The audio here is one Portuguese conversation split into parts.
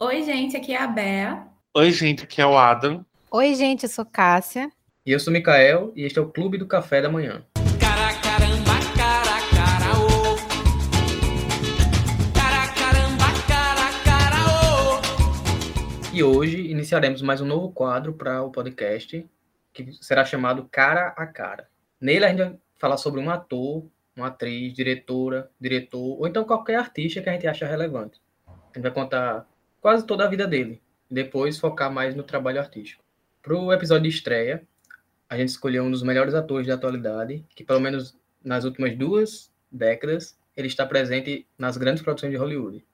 Oi, gente, aqui é a Bea. Oi, gente, aqui é o Adam. Oi, gente, eu sou Cássia. E eu sou Mikael e este é o Clube do Café da Manhã. Cara, caramba, cara, cara, ô. Cara, caramba, cara, cara, ô. E hoje iniciaremos mais um novo quadro para o podcast, que será chamado Cara a Cara. Nele a gente vai falar sobre um ator, uma atriz, diretora, diretor, ou então qualquer artista que a gente acha relevante. A gente vai contar quase toda a vida dele, e depois focar mais no trabalho artístico. Para o episódio de estreia, a gente escolheu um dos melhores atores da atualidade, que pelo menos nas últimas duas décadas ele está presente nas grandes produções de Hollywood.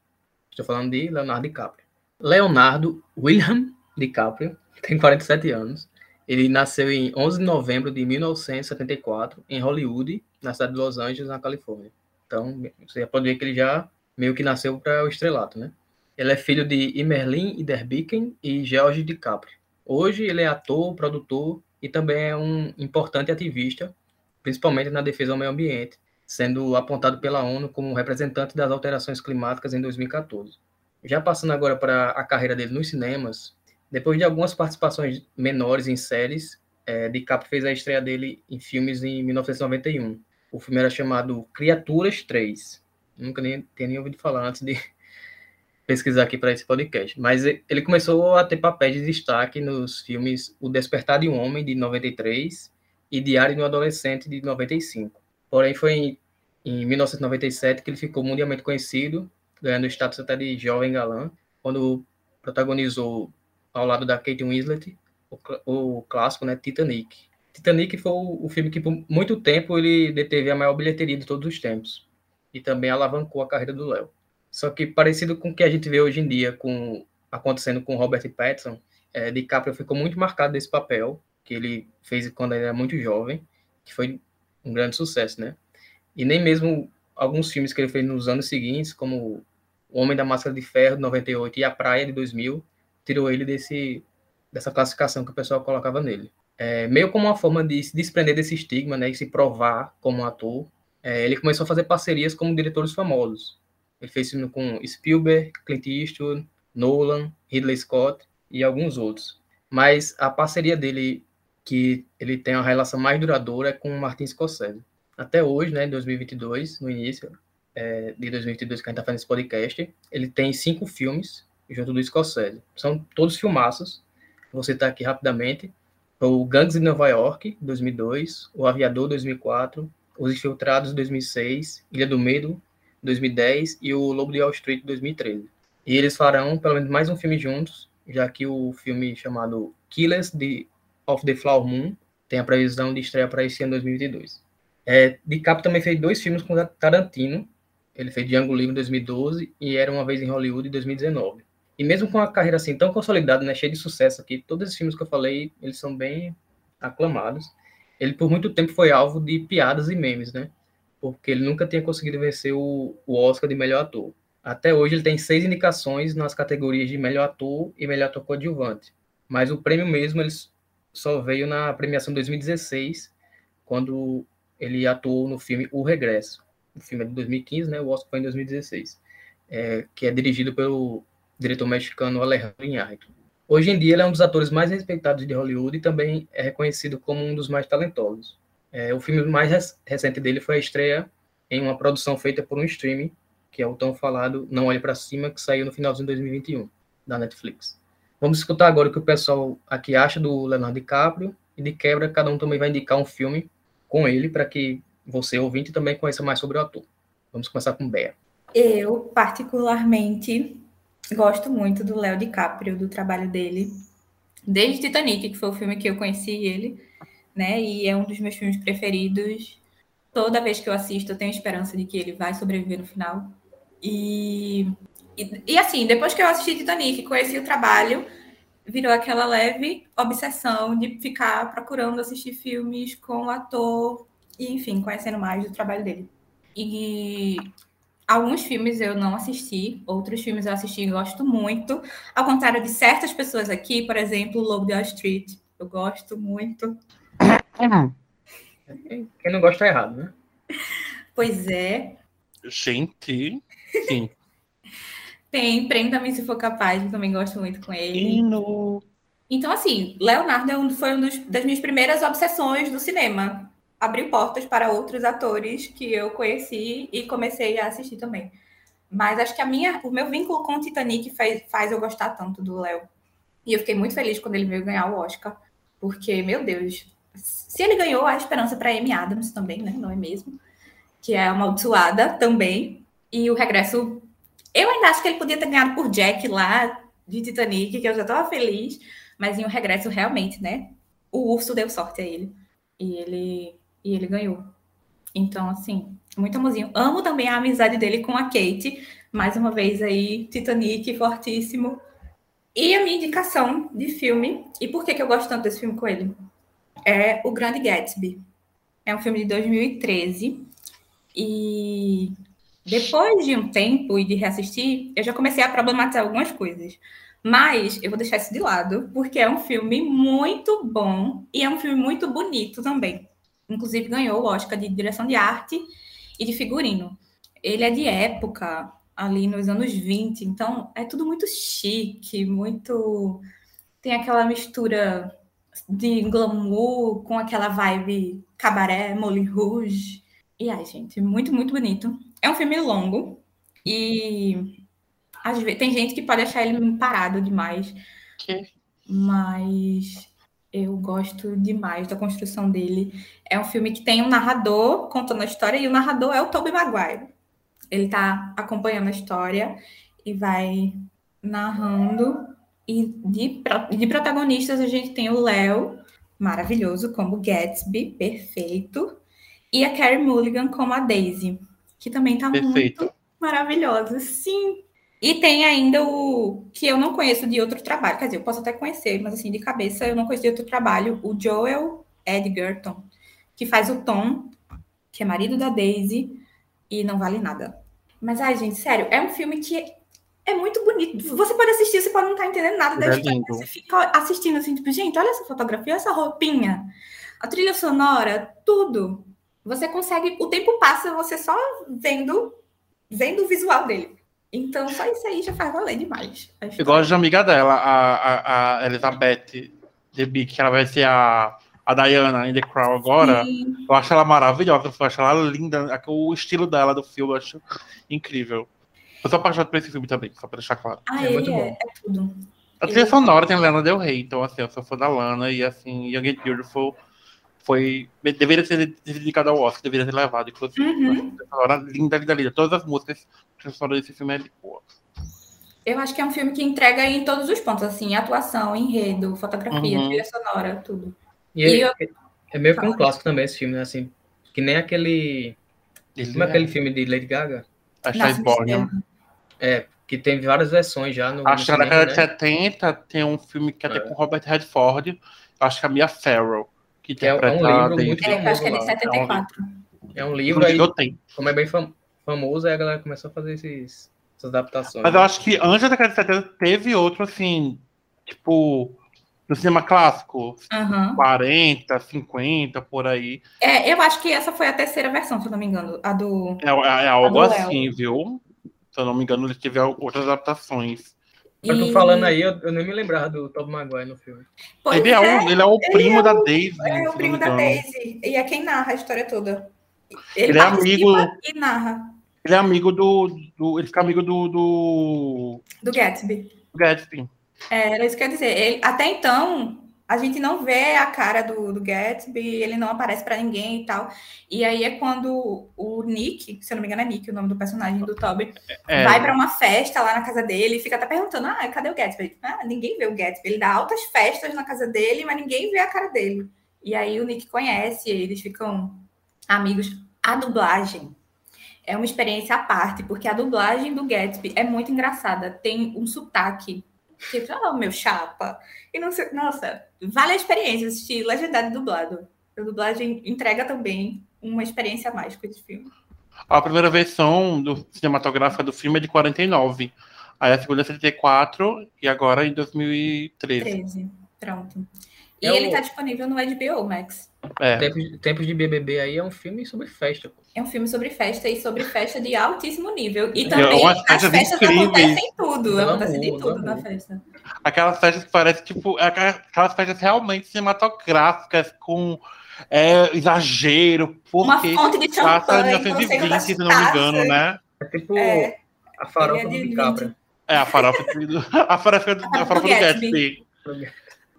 Estou falando de Leonardo DiCaprio. Leonardo William DiCaprio tem 47 anos. Ele nasceu em 11 de novembro de 1974 em Hollywood, na cidade de Los Angeles, na Califórnia. Então, você já pode ver que ele já meio que nasceu para o estrelato, né? Ele é filho de Emerlin Iderbicken e George DiCaprio. Hoje ele é ator, produtor e também é um importante ativista, principalmente na defesa ao meio ambiente, sendo apontado pela ONU como representante das alterações climáticas em 2014. Já passando agora para a carreira dele nos cinemas, depois de algumas participações menores em séries, é, DiCaprio fez a estreia dele em filmes em 1991. O filme era chamado Criaturas 3. Nunca nem tinha nem ouvido falar antes de, pesquisar aqui para esse podcast. Mas ele começou a ter papéis de destaque nos filmes O Despertar de um Homem, de 93, e Diário de um Adolescente, de 95. Porém, foi em, em 1997 que ele ficou mundialmente conhecido, ganhando o status até de jovem galã, quando protagonizou, ao lado da Kate Winslet, o, o clássico né, Titanic. Titanic foi o, o filme que, por muito tempo, ele deteve a maior bilheteria de todos os tempos. E também alavancou a carreira do Léo. Só que parecido com o que a gente vê hoje em dia com acontecendo com Robert Pattinson, é, DiCaprio ficou muito marcado desse papel que ele fez quando ele era muito jovem, que foi um grande sucesso, né? E nem mesmo alguns filmes que ele fez nos anos seguintes, como O Homem da Máscara de Ferro, de 98, e A Praia, de 2000, tirou ele desse, dessa classificação que o pessoal colocava nele. É, meio como uma forma de se desprender desse estigma, né, e se provar como ator, é, ele começou a fazer parcerias com diretores famosos. Ele fez filme com Spielberg, Clint Eastwood, Nolan, Ridley Scott e alguns outros. Mas a parceria dele, que ele tem uma relação mais duradoura, é com Martin Scorsese. Até hoje, né, em 2022, no início é, de 2022 que a gente está fazendo esse podcast, ele tem cinco filmes junto do Scorsese. São todos filmaços. Vou citar aqui rapidamente. O Gangs de Nova York, 2002, O Aviador, 2004, Os Infiltrados, 2006, Ilha do Medo, 2010 e o Lobo de Wall Street 2013. E eles farão pelo menos mais um filme juntos, já que o filme chamado Killers of the Flower Moon tem a previsão de estreia para esse ano 2022. É, DiCaprio também fez dois filmes com Tarantino. Ele fez Django Livre em 2012 e Era Uma Vez em Hollywood em 2019. E mesmo com a carreira assim tão consolidada, né, cheia de sucesso aqui, todos esses filmes que eu falei, eles são bem aclamados. Ele por muito tempo foi alvo de piadas e memes, né? Porque ele nunca tinha conseguido vencer o, o Oscar de melhor ator. Até hoje ele tem seis indicações nas categorias de melhor ator e melhor ator coadjuvante. Mas o prêmio mesmo ele só veio na premiação de 2016, quando ele atuou no filme O Regresso. O filme é de 2015, né? O Oscar foi em 2016. É, que é dirigido pelo diretor mexicano Alejandro Iñárritu. Hoje em dia ele é um dos atores mais respeitados de Hollywood e também é reconhecido como um dos mais talentosos. É, o filme mais recente dele foi a estreia em uma produção feita por um streaming, que é o tão falado Não Olhe para Cima, que saiu no finalzinho de 2021, da Netflix. Vamos escutar agora o que o pessoal aqui acha do Leonardo DiCaprio, e de quebra, cada um também vai indicar um filme com ele, para que você, ouvinte, também conheça mais sobre o ator. Vamos começar com Bea. Eu, particularmente, gosto muito do Léo DiCaprio, do trabalho dele, desde Titanic, que foi o filme que eu conheci ele, né? E é um dos meus filmes preferidos. Toda vez que eu assisto, eu tenho esperança de que ele vai sobreviver no final. E, e, e assim, depois que eu assisti Titanic, conheci o trabalho, virou aquela leve obsessão de ficar procurando assistir filmes com o ator e, enfim, conhecendo mais do trabalho dele. E alguns filmes eu não assisti, outros filmes eu assisti e gosto muito. Ao contrário de certas pessoas aqui, por exemplo, Lobo de Wall Street, eu gosto muito. Quem não gosta tá errado, né? Pois é. Gente, sim. Tem Prenda-me Se For Capaz, eu também gosto muito com ele. Hino. Então, assim, Leonardo é um- foi uma das minhas primeiras obsessões do cinema. Abriu portas para outros atores que eu conheci e comecei a assistir também. Mas acho que a minha, o meu vínculo com o Titanic faz, faz eu gostar tanto do Léo. E eu fiquei muito feliz quando ele veio ganhar o Oscar. Porque, meu Deus, se ele ganhou, há esperança para Amy Adams também, né? Não é mesmo? Que é amaldiçoada também. E o regresso. Eu ainda acho que ele podia ter ganhado por Jack lá de Titanic, que eu já estava feliz. Mas em o regresso, realmente, né? O urso deu sorte a ele. E ele, e ele ganhou. Então, assim, muito amorzinho. Amo também a amizade dele com a Kate. Mais uma vez aí, Titanic, fortíssimo. E a minha indicação de filme, e por que, que eu gosto tanto desse filme com ele? É O Grande Gatsby. É um filme de 2013. E depois de um tempo e de reassistir, eu já comecei a problematizar algumas coisas. Mas eu vou deixar isso de lado, porque é um filme muito bom e é um filme muito bonito também. Inclusive ganhou o Oscar de direção de arte e de figurino. Ele é de época, ali nos anos 20, então é tudo muito chique, muito. Tem aquela mistura de glamour com aquela vibe cabaré, Moulin Rouge. E ai, gente, muito, muito bonito. É um filme longo e às vezes, tem gente que pode achar ele parado demais, Que? mas eu gosto demais da construção dele. É um filme que tem um narrador contando a história e o narrador é o Tobey Maguire. Ele tá acompanhando a história e vai narrando. E de, de protagonistas a gente tem o Léo, maravilhoso, como Gatsby, perfeito. E a Carrie Mulligan como a Daisy, que também tá muito Perfeito. maravilhosa, sim. E tem ainda o que eu não conheço de outro trabalho, quer dizer, eu posso até conhecer, mas assim, de cabeça eu não conheço de outro trabalho, o Joel Edgerton, que faz o Tom, que é marido da Daisy, e não vale nada. Mas, ai, gente, sério, é um filme que é muito bonito. Você pode assistir, você pode não estar entendendo nada da É história. lindo. Você fica assistindo assim, tipo, gente, olha essa fotografia, essa roupinha, a trilha sonora, tudo. Você consegue, o tempo passa, você só vendo, vendo o visual dele. Então, só isso aí já faz valer demais. Eu gosto de amiga dela, a, a, a Elizabeth DeBick, que ela vai ser a, a Diana em The Crown agora. Sim. Eu acho ela maravilhosa, eu acho ela linda. O estilo dela do filme eu acho incrível. Eu sou apaixonado por esse filme também, só pra deixar claro. Ah, É ele muito é, bom. é tudo. A trilha sonora tem a Lana Del Rey, então assim, eu sou fã da Lana e assim, Young and Beautiful foi. Deveria ser dedicado ao Oscar, deveria ter levado, inclusive. Uhum. Sonora linda, linda, linda. Todas as músicas, a trilha sonora desse filme é boa. Eu acho que é um filme que entrega em todos os pontos, assim, atuação, enredo, fotografia, Uhum. trilha sonora, tudo. E, E é, eu- é meio que um clássico também esse filme, né? Assim, que nem aquele. Ele Como é aquele filme de Lady Gaga? A Shy Born. É, que tem várias versões já no. Acho que na década de né? 70 tem um filme que é até É. com Robert Redford, acho que é a Mia Farrow, que Que é um- é um interpreta livro muito É, eu acho que é de lá. 74. É um livro aí, eu tenho. como é bem fam- famoso, aí a galera começou a fazer esses, essas adaptações. Mas eu acho que antes da década de 70 teve outro, assim, tipo, no cinema clássico, Aham. 40, 50, por aí. É, eu acho que essa foi a terceira versão, se eu não me engano. A do. É, é algo do Léo. assim, viu? Se eu não me engano, ele teve outras adaptações. Mas tô falando aí, eu, eu nem me lembrava do Tom Maguire no filme. Pois ele, é, o, ele é o primo da Daisy. É o primo da. Daisy. E é quem narra a história toda. Ele é participa amigo- E narra. Ele é amigo do. do ele fica amigo do, do, Do Gatsby. do Gatsby. É, era isso que eu ia dizer. Ele- até então, a gente não vê a cara do, do Gatsby, ele não aparece pra ninguém e tal. E aí é quando o Nick, se eu não me engano é Nick, o nome do personagem do Toby, É, vai pra uma festa lá na casa dele e fica até perguntando: ah, cadê o Gatsby? Ah, ninguém vê o Gatsby. Ele dá altas festas na casa dele, mas ninguém vê a cara dele. E aí o Nick conhece, eles ficam amigos. A dublagem é uma experiência à parte, porque a dublagem do Gatsby é muito engraçada. Tem um sotaque que, oh, meu chapa. E não sei, nossa, vale a experiência assistir legendado e dublado. A dublagem entrega também uma experiência a mais com esse filme. A primeira versão do cinematográfica do filme é de 49. Aí a segunda é 74 e agora em 2013. 13. Pronto. E É ele o- tá disponível no HBO Max. É. Tempos, Tempos de BBB aí é um filme sobre festa. pô. É um filme sobre festa e sobre festa de altíssimo nível. E É também umas as festas incríveis. acontecem tudo. Glamour, Acontece de tudo na festa. Aquelas festas que parecem, tipo, é aquelas festas realmente cinematográficas, com é, exagero, Uma porque fonte de champanhe, você 1920, se não me engano, né? É tipo É, a farofa é do de DiCaprio. É, a farofa do, a farofa do, a farofa do Gatsby. Gatsby.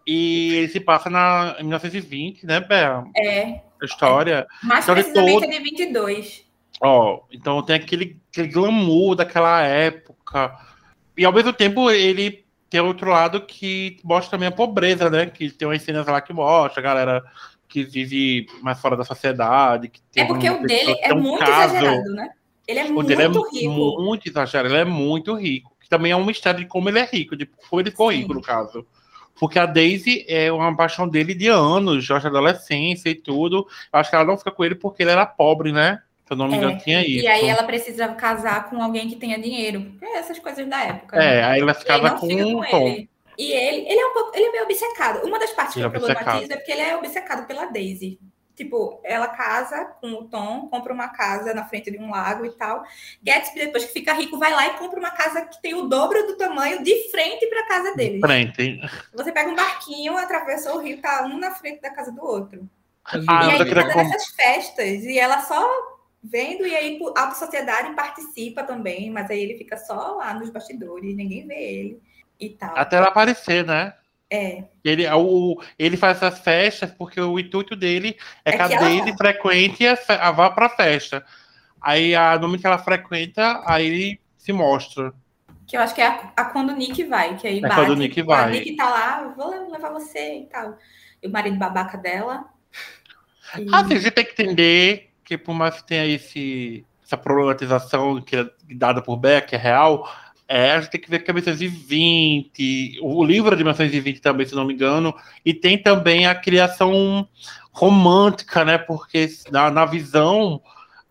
E ele se passa na, em 1920, né, Bea? É, A história. mais Então ele precisamente é de 22. Ó, então tem aquele, aquele glamour daquela época. E ao mesmo tempo ele tem outro lado que mostra também a pobreza, né? Que tem umas cenas lá que mostra a galera que vive mais fora da sociedade. É porque o dele é um muito caso. exagerado, né? Ele é O muito dele é rico. muito exagerado, ele é muito rico. Que também é um mistério de como ele é rico, de como ele ficou rico, no caso. Porque a Daisy é uma paixão dele de anos, já de adolescência e tudo. Acho que ela não fica com ele porque ele era pobre, né? Se eu não me É, engano, tinha isso. E aí ela precisa casar com alguém que tenha dinheiro. porque é essas coisas da época. É, né? aí ela E ficava não com um com Tom. ele. E ele, ele é um pouco, ele é meio obcecado. Uma das partes Ele que é eu problematizo é porque ele é obcecado pela Daisy. Tipo, ela casa com o Tom, compra uma casa na frente de um lago e tal. Gatsby, depois que fica rico, vai lá e compra uma casa que tem o dobro do tamanho de frente para a casa dele. Frente. Você pega um barquinho, atravessa o rio, tá um na frente da casa do outro. Ah, e aí tá com- essas festas e ela só vendo, e aí a sociedade participa também, mas aí ele fica só lá nos bastidores, ninguém vê ele e tal. Até ela aparecer, né? É, Ele, o, ele faz essas festas porque o intuito dele é, É que a ela Daisy frequente a, a vá pra festa. Aí, a, no momento que ela frequenta, aí ele se mostra. que eu acho que é a, a quando o Nick vai, que aí É bate. quando o Nick vai. Nick tá lá, vou levar você e tal. E o marido babaca dela. E- Assim, a gente tem que entender que por mais que tenha esse, essa problematização que é dada por Beck, é real, é, a gente tem que ver que é 1920, o livro é de 1920 também, se não me engano, e tem também a criação romântica, né? Porque na, na visão,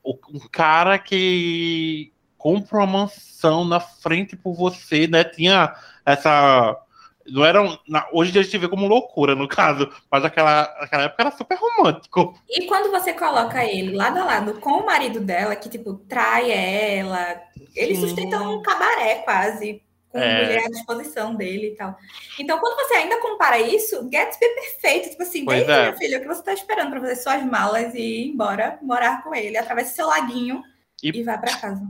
o- um cara que compra uma mansão na frente por você, né? Tinha essa. Não era um- na- hoje em dia a gente vê como loucura, no caso, mas naquela, naquela época era super romântico. E quando você coloca ele lado a lado com o marido dela, que, tipo, trai ela, eles Sim. sustentam um cabaré quase, com É. mulher à disposição dele e tal. Então, quando você ainda compara isso, Gatsby é perfeito. Tipo assim, Pois desde é. minha filha, o que você tá esperando para fazer suas malas e ir embora, morar com ele, atravessa seu laguinho E- e, vai para casa.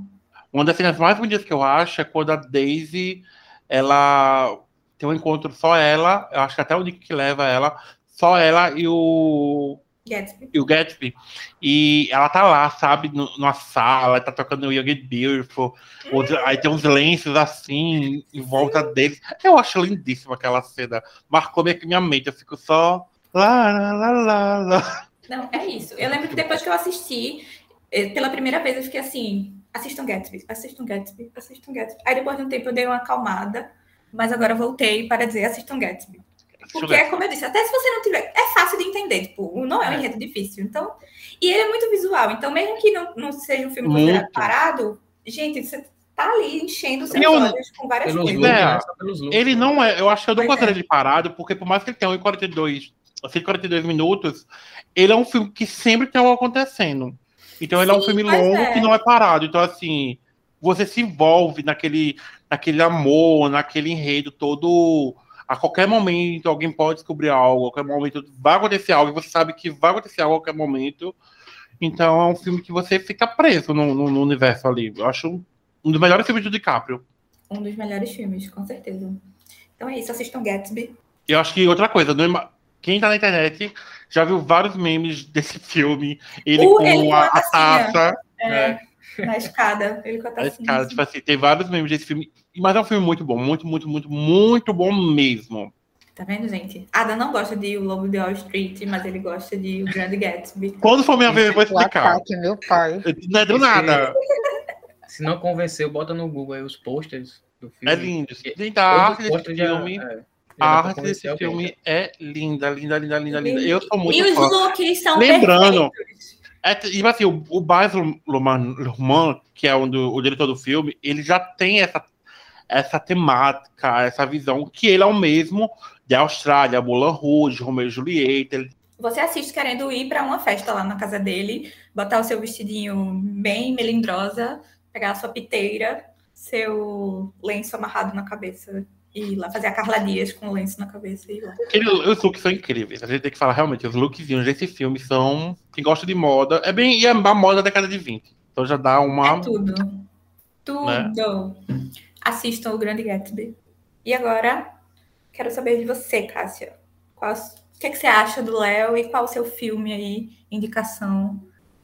Uma das cenas mais bonitas que eu acho é quando a Daisy ela tem um encontro só ela, eu acho que até o Nick que leva ela, só ela e o, Gatsby. e o Gatsby. E ela tá lá, sabe, no- numa sala, tá tocando Young and Beautiful, outro- aí tem uns lenços assim em volta deles. Eu acho lindíssima aquela cena. Marcou minha, minha mente, eu fico só. Lá, lá, lá, lá, lá. Não, é isso. Eu lembro que depois que eu assisti, eh, pela primeira vez, eu fiquei assim: assistam Gatsby, assistam Gatsby, assistam Gatsby. Aí depois de um tempo eu dei uma acalmada, mas agora eu voltei para dizer assistam Gatsby. Porque, é como eu disse, até se você não tiver. É fácil de entender, tipo, não é um É. enredo difícil. Então, e ele é muito visual. Então, mesmo que não, não seja um filme Muito. considerado parado, gente, você tá ali enchendo os seus Eu- olhos com várias Pelos coisas. looks, É. né? Ele não é, eu acho que eu não considero é. ele parado, porque por mais que ele tenha 1,42, 142 minutos, ele é um filme que sempre tem algo acontecendo. Então ele é um Sim, filme longo é. que não é parado. Então, assim, você se envolve naquele, naquele amor, naquele enredo todo. A qualquer momento alguém pode descobrir algo, a qualquer momento vai acontecer algo, e você sabe que vai acontecer algo a qualquer momento. Então é um filme que você fica preso no, no- no universo ali. Eu acho um dos melhores filmes do DiCaprio. Um dos melhores filmes, com certeza. Então é isso, assistam Gatsby. Eu acho que outra coisa, ima- quem tá na internet já viu vários memes desse filme. Ele Uh, com ele a, a taça. É, Na escada, ele com a tacinha. cara, tipo assim, tem vários memes desse filme. Mas é um filme muito bom, muito, muito, muito, muito bom mesmo. Tá vendo, gente? Ada não gosta de O Lobo de Wall Street, mas ele gosta de O Grande Gatsby. Quando for minha vez, eu vou O explicar. ataque, meu pai. Não é do nada. Se não convenceu, bota no Google aí os posters do filme. É lindo. Gente, a arte desse já- filme. é, já A pra arte desse alguém, filme já. é linda, linda, linda, linda, linda. Eu sou muito e os fã. looks são Lembrando, perfeitos. É, tipo assim, o, o Baz Luhrmann, que é um do- o diretor do filme, ele já tem essa, essa temática, essa visão, que ele é o mesmo de Austrália, Moulin Rouge, Romeo e Julieta. Ele- Você assiste querendo ir para uma festa lá na casa dele, botar o seu vestidinho bem melindrosa, pegar a sua piteira, seu lenço amarrado na cabeça e ir lá fazer a Carla Dias com o lenço na cabeça e ir lá. Aquele, os looks são incríveis. A gente tem que falar realmente, os lookzinhos desse filme são. Quem gosta de moda. É bem. E é a moda da década de 20. Então já dá uma. É tudo. Tudo. Assistam o Grande Gatsby. E agora, quero saber de você, Cássia. Qual, o que, é que você acha do Léo e qual o seu filme aí, indicação?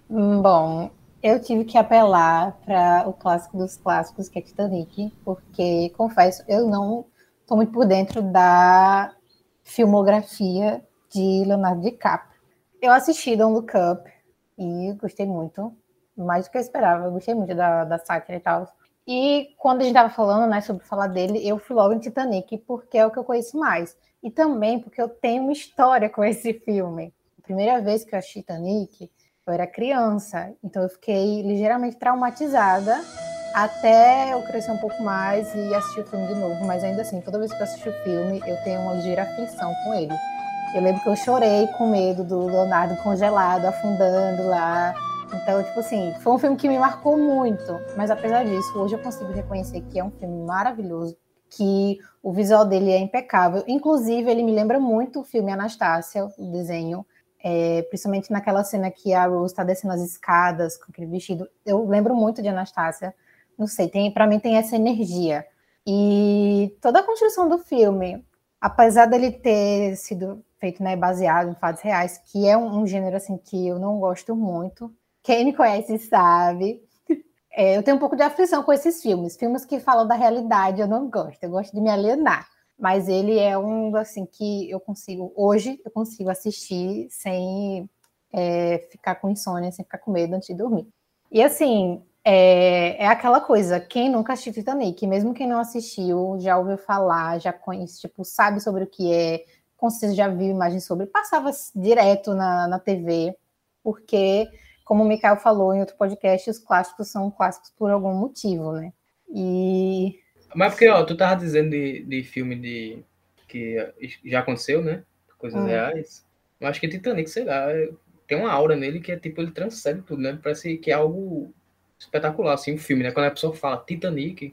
Hum, Bom, eu tive que apelar para o clássico dos clássicos, que é Titanic, porque, confesso, eu não estou muito por dentro da filmografia de Leonardo DiCaprio. Eu assisti Don't Look Up e gostei muito, mais do que eu esperava. Eu gostei muito da, da sátira e tal. E quando a gente estava falando né, sobre falar dele, eu fui logo em Titanic, porque é o que eu conheço mais. E também porque eu tenho uma história com esse filme. A primeira vez que eu assisti Titanic, eu era criança, então eu fiquei ligeiramente traumatizada até eu crescer um pouco mais e assistir o filme de novo. Mas ainda assim, toda vez que eu assisto o filme, eu tenho uma ligeira aflição com ele. Eu lembro que eu chorei com medo do Leonardo congelado, afundando lá. Então, tipo assim, foi um filme que me marcou muito. Mas apesar disso, hoje eu consigo reconhecer que é um filme maravilhoso, que o visual dele é impecável. Inclusive, ele me lembra muito o filme Anastácia, o desenho. É, principalmente naquela cena que a Rose está descendo as escadas com aquele vestido. Eu lembro muito de Anastácia. Não sei, tem, para mim tem essa energia. E toda a construção do filme, apesar dele ter sido feito né, baseado em fatos reais, que é um, um gênero assim que eu não gosto muito. Quem me conhece sabe. É, eu tenho um pouco de aflição com esses filmes. Filmes que falam da realidade eu não gosto. Eu gosto de me alienar. Mas ele é um assim que eu consigo hoje eu consigo assistir sem é, ficar com insônia, sem ficar com medo antes de dormir. E assim é, é aquela coisa. Quem nunca assistiu Titanic, mesmo quem não assistiu, já ouviu falar, já conhece, tipo, sabe sobre o que é, com certeza já viu imagens sobre, passava direto na, na TV, porque como o Mikael falou em outro podcast, os clássicos são clássicos por algum motivo, né? E. Mas porque, ó, tu tava dizendo de, de filme de que já aconteceu, né? Coisas Hum. reais. Eu acho que Titanic, sei lá, tem uma aura nele que é tipo, ele transcende tudo, né? Parece que é algo espetacular, assim, o filme, né? Quando a pessoa fala Titanic,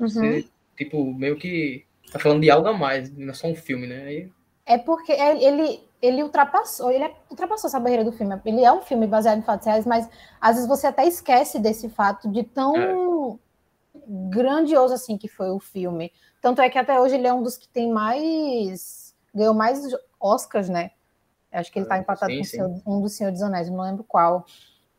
Uhum. você, tipo, meio que tá falando de algo a mais, não é só um filme, né? Aí, É porque é- ele, ele ultrapassou, ele é- ultrapassou essa barreira do filme. Ele é um filme baseado em fatos reais, mas às vezes você até esquece desse fato de tão grandioso assim que foi o filme. Tanto é que até hoje ele é um dos que tem mais. ganhou mais Oscars, né? Acho que ele tá Ah, empatado sim, com sim. Um do Senhor dos Anéis, não lembro qual.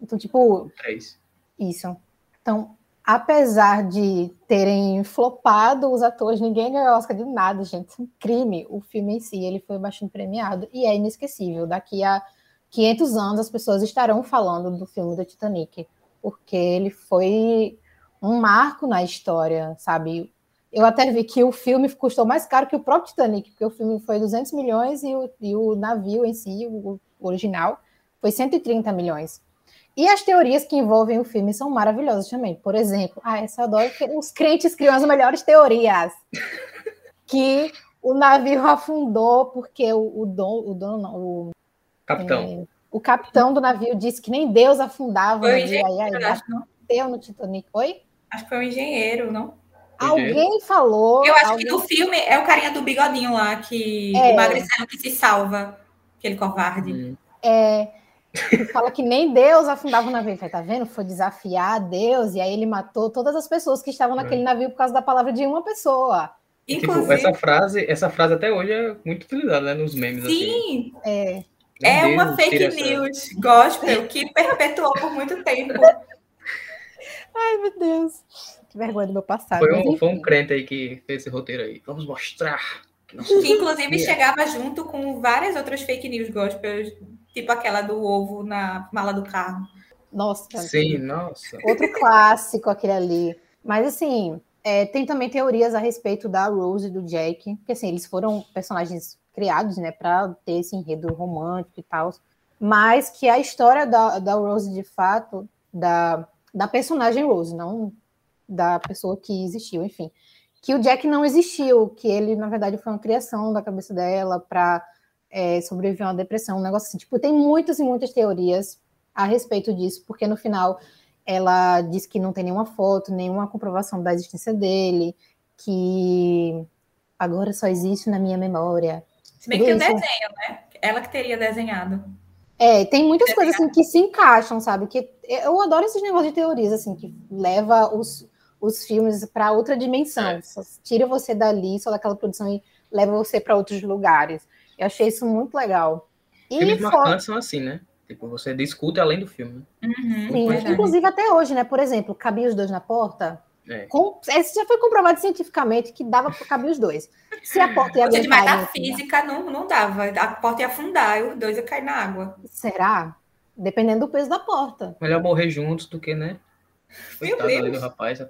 Então, tipo, três. isso. Então, apesar de terem flopado os atores, ninguém ganhou Oscar de nada, gente. É um crime. O filme em si, ele foi bastante premiado e é inesquecível. Daqui a 500 anos, as pessoas estarão falando do filme do Titanic, porque ele foi um marco na história, sabe? Eu até vi que o filme custou mais caro que o próprio Titanic, porque o filme foi 200 milhões e o, e o navio em si, o original, foi 130 milhões. E as teorias que envolvem o filme são maravilhosas também. Por exemplo, ah, essa eu adoro que os crentes criam as melhores teorias. Que o navio afundou porque o, o dono, o dono não, o, Capitão. é, o capitão do navio disse que nem Deus afundava o Foi o navio. Aí, acho, não? bateu no Titanic. Oi? Acho que foi um engenheiro, não? Alguém falou. Eu acho alguém- que no filme é o carinha do bigodinho lá, que É. o magricelo que se salva, aquele covarde. Hum. É, que fala que nem Deus afundava o navio. Ele fala, Tá vendo? Foi desafiar Deus, e aí ele matou todas as pessoas que estavam naquele navio por causa da palavra de uma pessoa. Tipo, Inclusive, essa frase, essa frase até hoje é muito utilizada, né? Nos memes, assim. sim, É, Meu é uma Deus, fake tira essa- news gospel que perpetuou por muito tempo. Ai, meu Deus. Que vergonha do meu passado. Foi um, foi um crente aí que fez esse roteiro aí. Vamos mostrar. que Que inclusive Yeah. chegava junto com várias outras fake news gospel, tipo aquela do ovo na mala do carro. Nossa, Sim, nossa. outro clássico aquele ali. Mas assim, é, tem também teorias a respeito da Rose e do Jack, que assim, eles foram personagens criados, né, para ter esse enredo romântico e tal, mas que a história da, da Rose, de fato, da, da personagem Rose, não da pessoa que existiu, enfim, que o Jack não existiu, que ele, na verdade, foi uma criação da cabeça dela para sobreviver a uma depressão, um negócio assim. Tipo, tem muitas e muitas teorias a respeito disso, porque no final ela diz que não tem nenhuma foto, nenhuma comprovação da existência dele, que agora só existe na minha memória. Se bem que o isso. desenho, né? Ela que teria desenhado. É, tem muitas coisas assim que se encaixam, sabe? Que eu adoro esses negócios de teorias assim que leva os, os filmes para outra dimensão. É. Tira você dali, só daquela produção e leva você para outros lugares. Eu achei isso muito legal. E Filmes fora- marcantes são assim, né? Tipo, você discute além do filme. né? Uhum, Sim, inclusive até hoje, né? Por exemplo, cabia os dois na porta. É. Com, esse já foi comprovado cientificamente que dava para caber os dois. Se a porta ia Ou seja, de aguentar. metafísica não, não dava. A porta ia afundar e os dois iam cair na água. Será? Dependendo do peso da porta. Melhor morrer juntos do que, né? Meu ali do Deus. rapaz.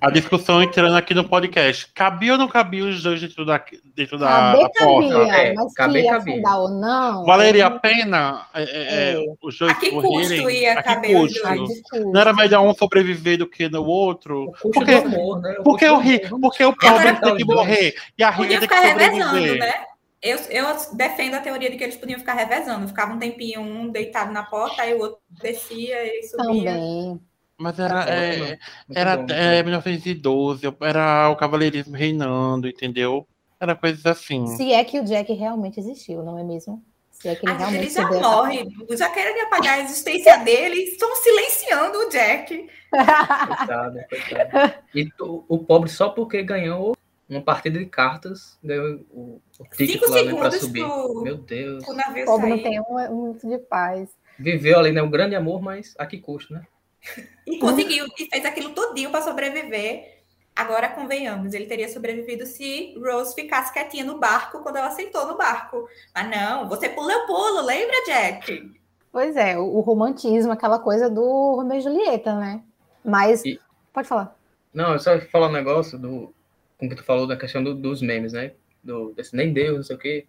A discussão entrando aqui no podcast. Cabia ou não cabia os dois dentro da, dentro da, porta? cabia, É, mas caber, que ia cabia. afundar ou não. Valeria a pena é, é, é, É. os dois A que morrerem? custo ia A caber os custo? Não era melhor um sobreviver do que no outro? O custo Porque- do amor, né? O Porque o, ri, porque o pobre tem que morrer e a rica tem que ficar revezando, sobreviver. né? Eu, eu defendo a teoria de que eles podiam ficar revezando. Ficava um tempinho um deitado na porta, aí o outro descia e subia. Também. Mas era, Tá é, bom, Muito era bom, é, 1912, era o cavaleirismo reinando, entendeu? Era coisas assim. Se é que o Jack realmente existiu, não é mesmo? Se é que ele vezes realmente já morre. Já querem apagar a existência dele estão silenciando o Jack. Coitado, coitado. E o pobre só porque ganhou uma partida de cartas, ganhou o, o ticket Cinco lá né, segundos subir. pro, Meu Deus. O pobre não sair. tem um, um minuto de paz. Viveu ali, né? Um grande amor, mas a que custo, né? E conseguiu, e fez aquilo tudinho para sobreviver. Agora, convenhamos, ele teria sobrevivido se Rose ficasse quietinha no barco quando ela sentou no barco. Mas não, você pula, eu pulo, lembra, Jack? Pois é, o, o romantismo, aquela coisa do Romeu e Julieta, né? Mas. E- Pode falar. Não, eu só ia falar um negócio do. Como que tu falou da questão do- dos memes, né? Do, desse nem Deus, não sei o quê.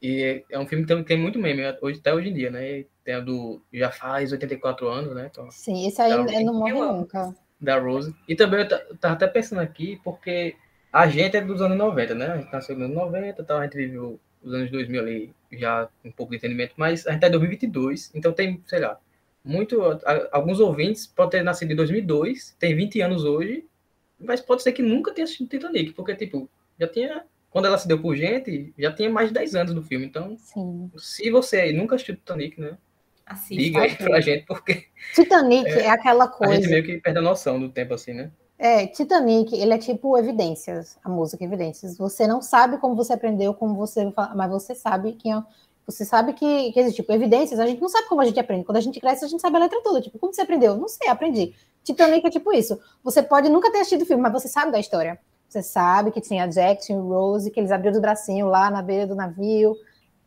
E é, é um filme que tem, muito meme, hoje, até hoje em dia, né? Tem a do. Já faz 84 anos, né? Então, Sim, esse aí ele não morre amo. nunca. da Rose. E também eu ta- eu tava até pensando aqui, porque a gente é dos anos 90, né? A gente nasceu nos anos 90, tal, a gente viveu os anos 2000 ali já com um pouco de entendimento, mas a gente tá em 2022, então tem, sei lá, muito. Alguns ouvintes podem ter nascido em 2002, tem 20 anos hoje, mas pode ser que nunca tenha assistido Titanic, porque, tipo, já tinha. Quando ela se deu por gente, já tinha mais de 10 anos do filme. Então, Sim. se você aí nunca assistiu Titanic, né? Assista. Diga aí pra gente, porque Titanic é, aquela a gente coisa. meio que perde a noção do tempo assim, né? É, Titanic, ele é tipo evidências, a música evidências. Você não sabe como você aprendeu, como você, mas você sabe que é- você sabe que, que existe tipo evidências. A gente não sabe como a gente aprende. Quando a gente cresce, a gente sabe a letra toda. Tipo, como você aprendeu? Não sei, aprendi. Titanic é tipo isso. Você pode nunca ter assistido o filme, mas você sabe da história. Você sabe que tinha Jack, tinha o Rose, que eles abriram os bracinhos lá na beira do navio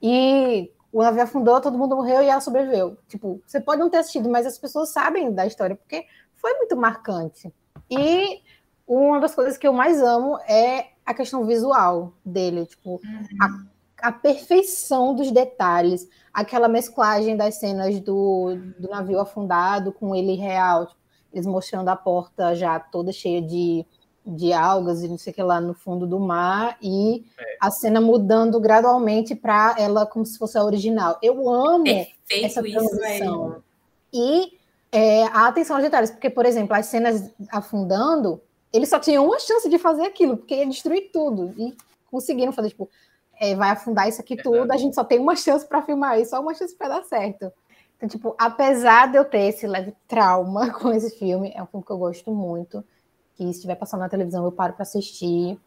e o navio afundou, todo mundo morreu e ela sobreviveu. Tipo, você pode não ter assistido, mas as pessoas sabem da história porque foi muito marcante. E uma das coisas que eu mais amo é a questão visual dele, tipo, a, a perfeição dos detalhes, aquela mesclagem das cenas do, do navio afundado com ele real, tipo, eles mostrando a porta já toda cheia de, de algas e não sei o que lá no fundo do mar, e a cena mudando gradualmente para ela como se fosse a original. Eu amo essa Perfeito isso, velho. transição. E é, a atenção aos detalhes, porque, por exemplo, as cenas afundando, eles só tinham uma chance de fazer aquilo, porque ia destruir tudo. E conseguiram fazer, tipo, é, vai afundar isso aqui tudo, a gente só tem uma chance para filmar isso, só uma chance para dar certo. Então, tipo, apesar de eu ter esse leve trauma com esse filme, é um filme que eu gosto muito, que se estiver passando na televisão eu paro para assistir.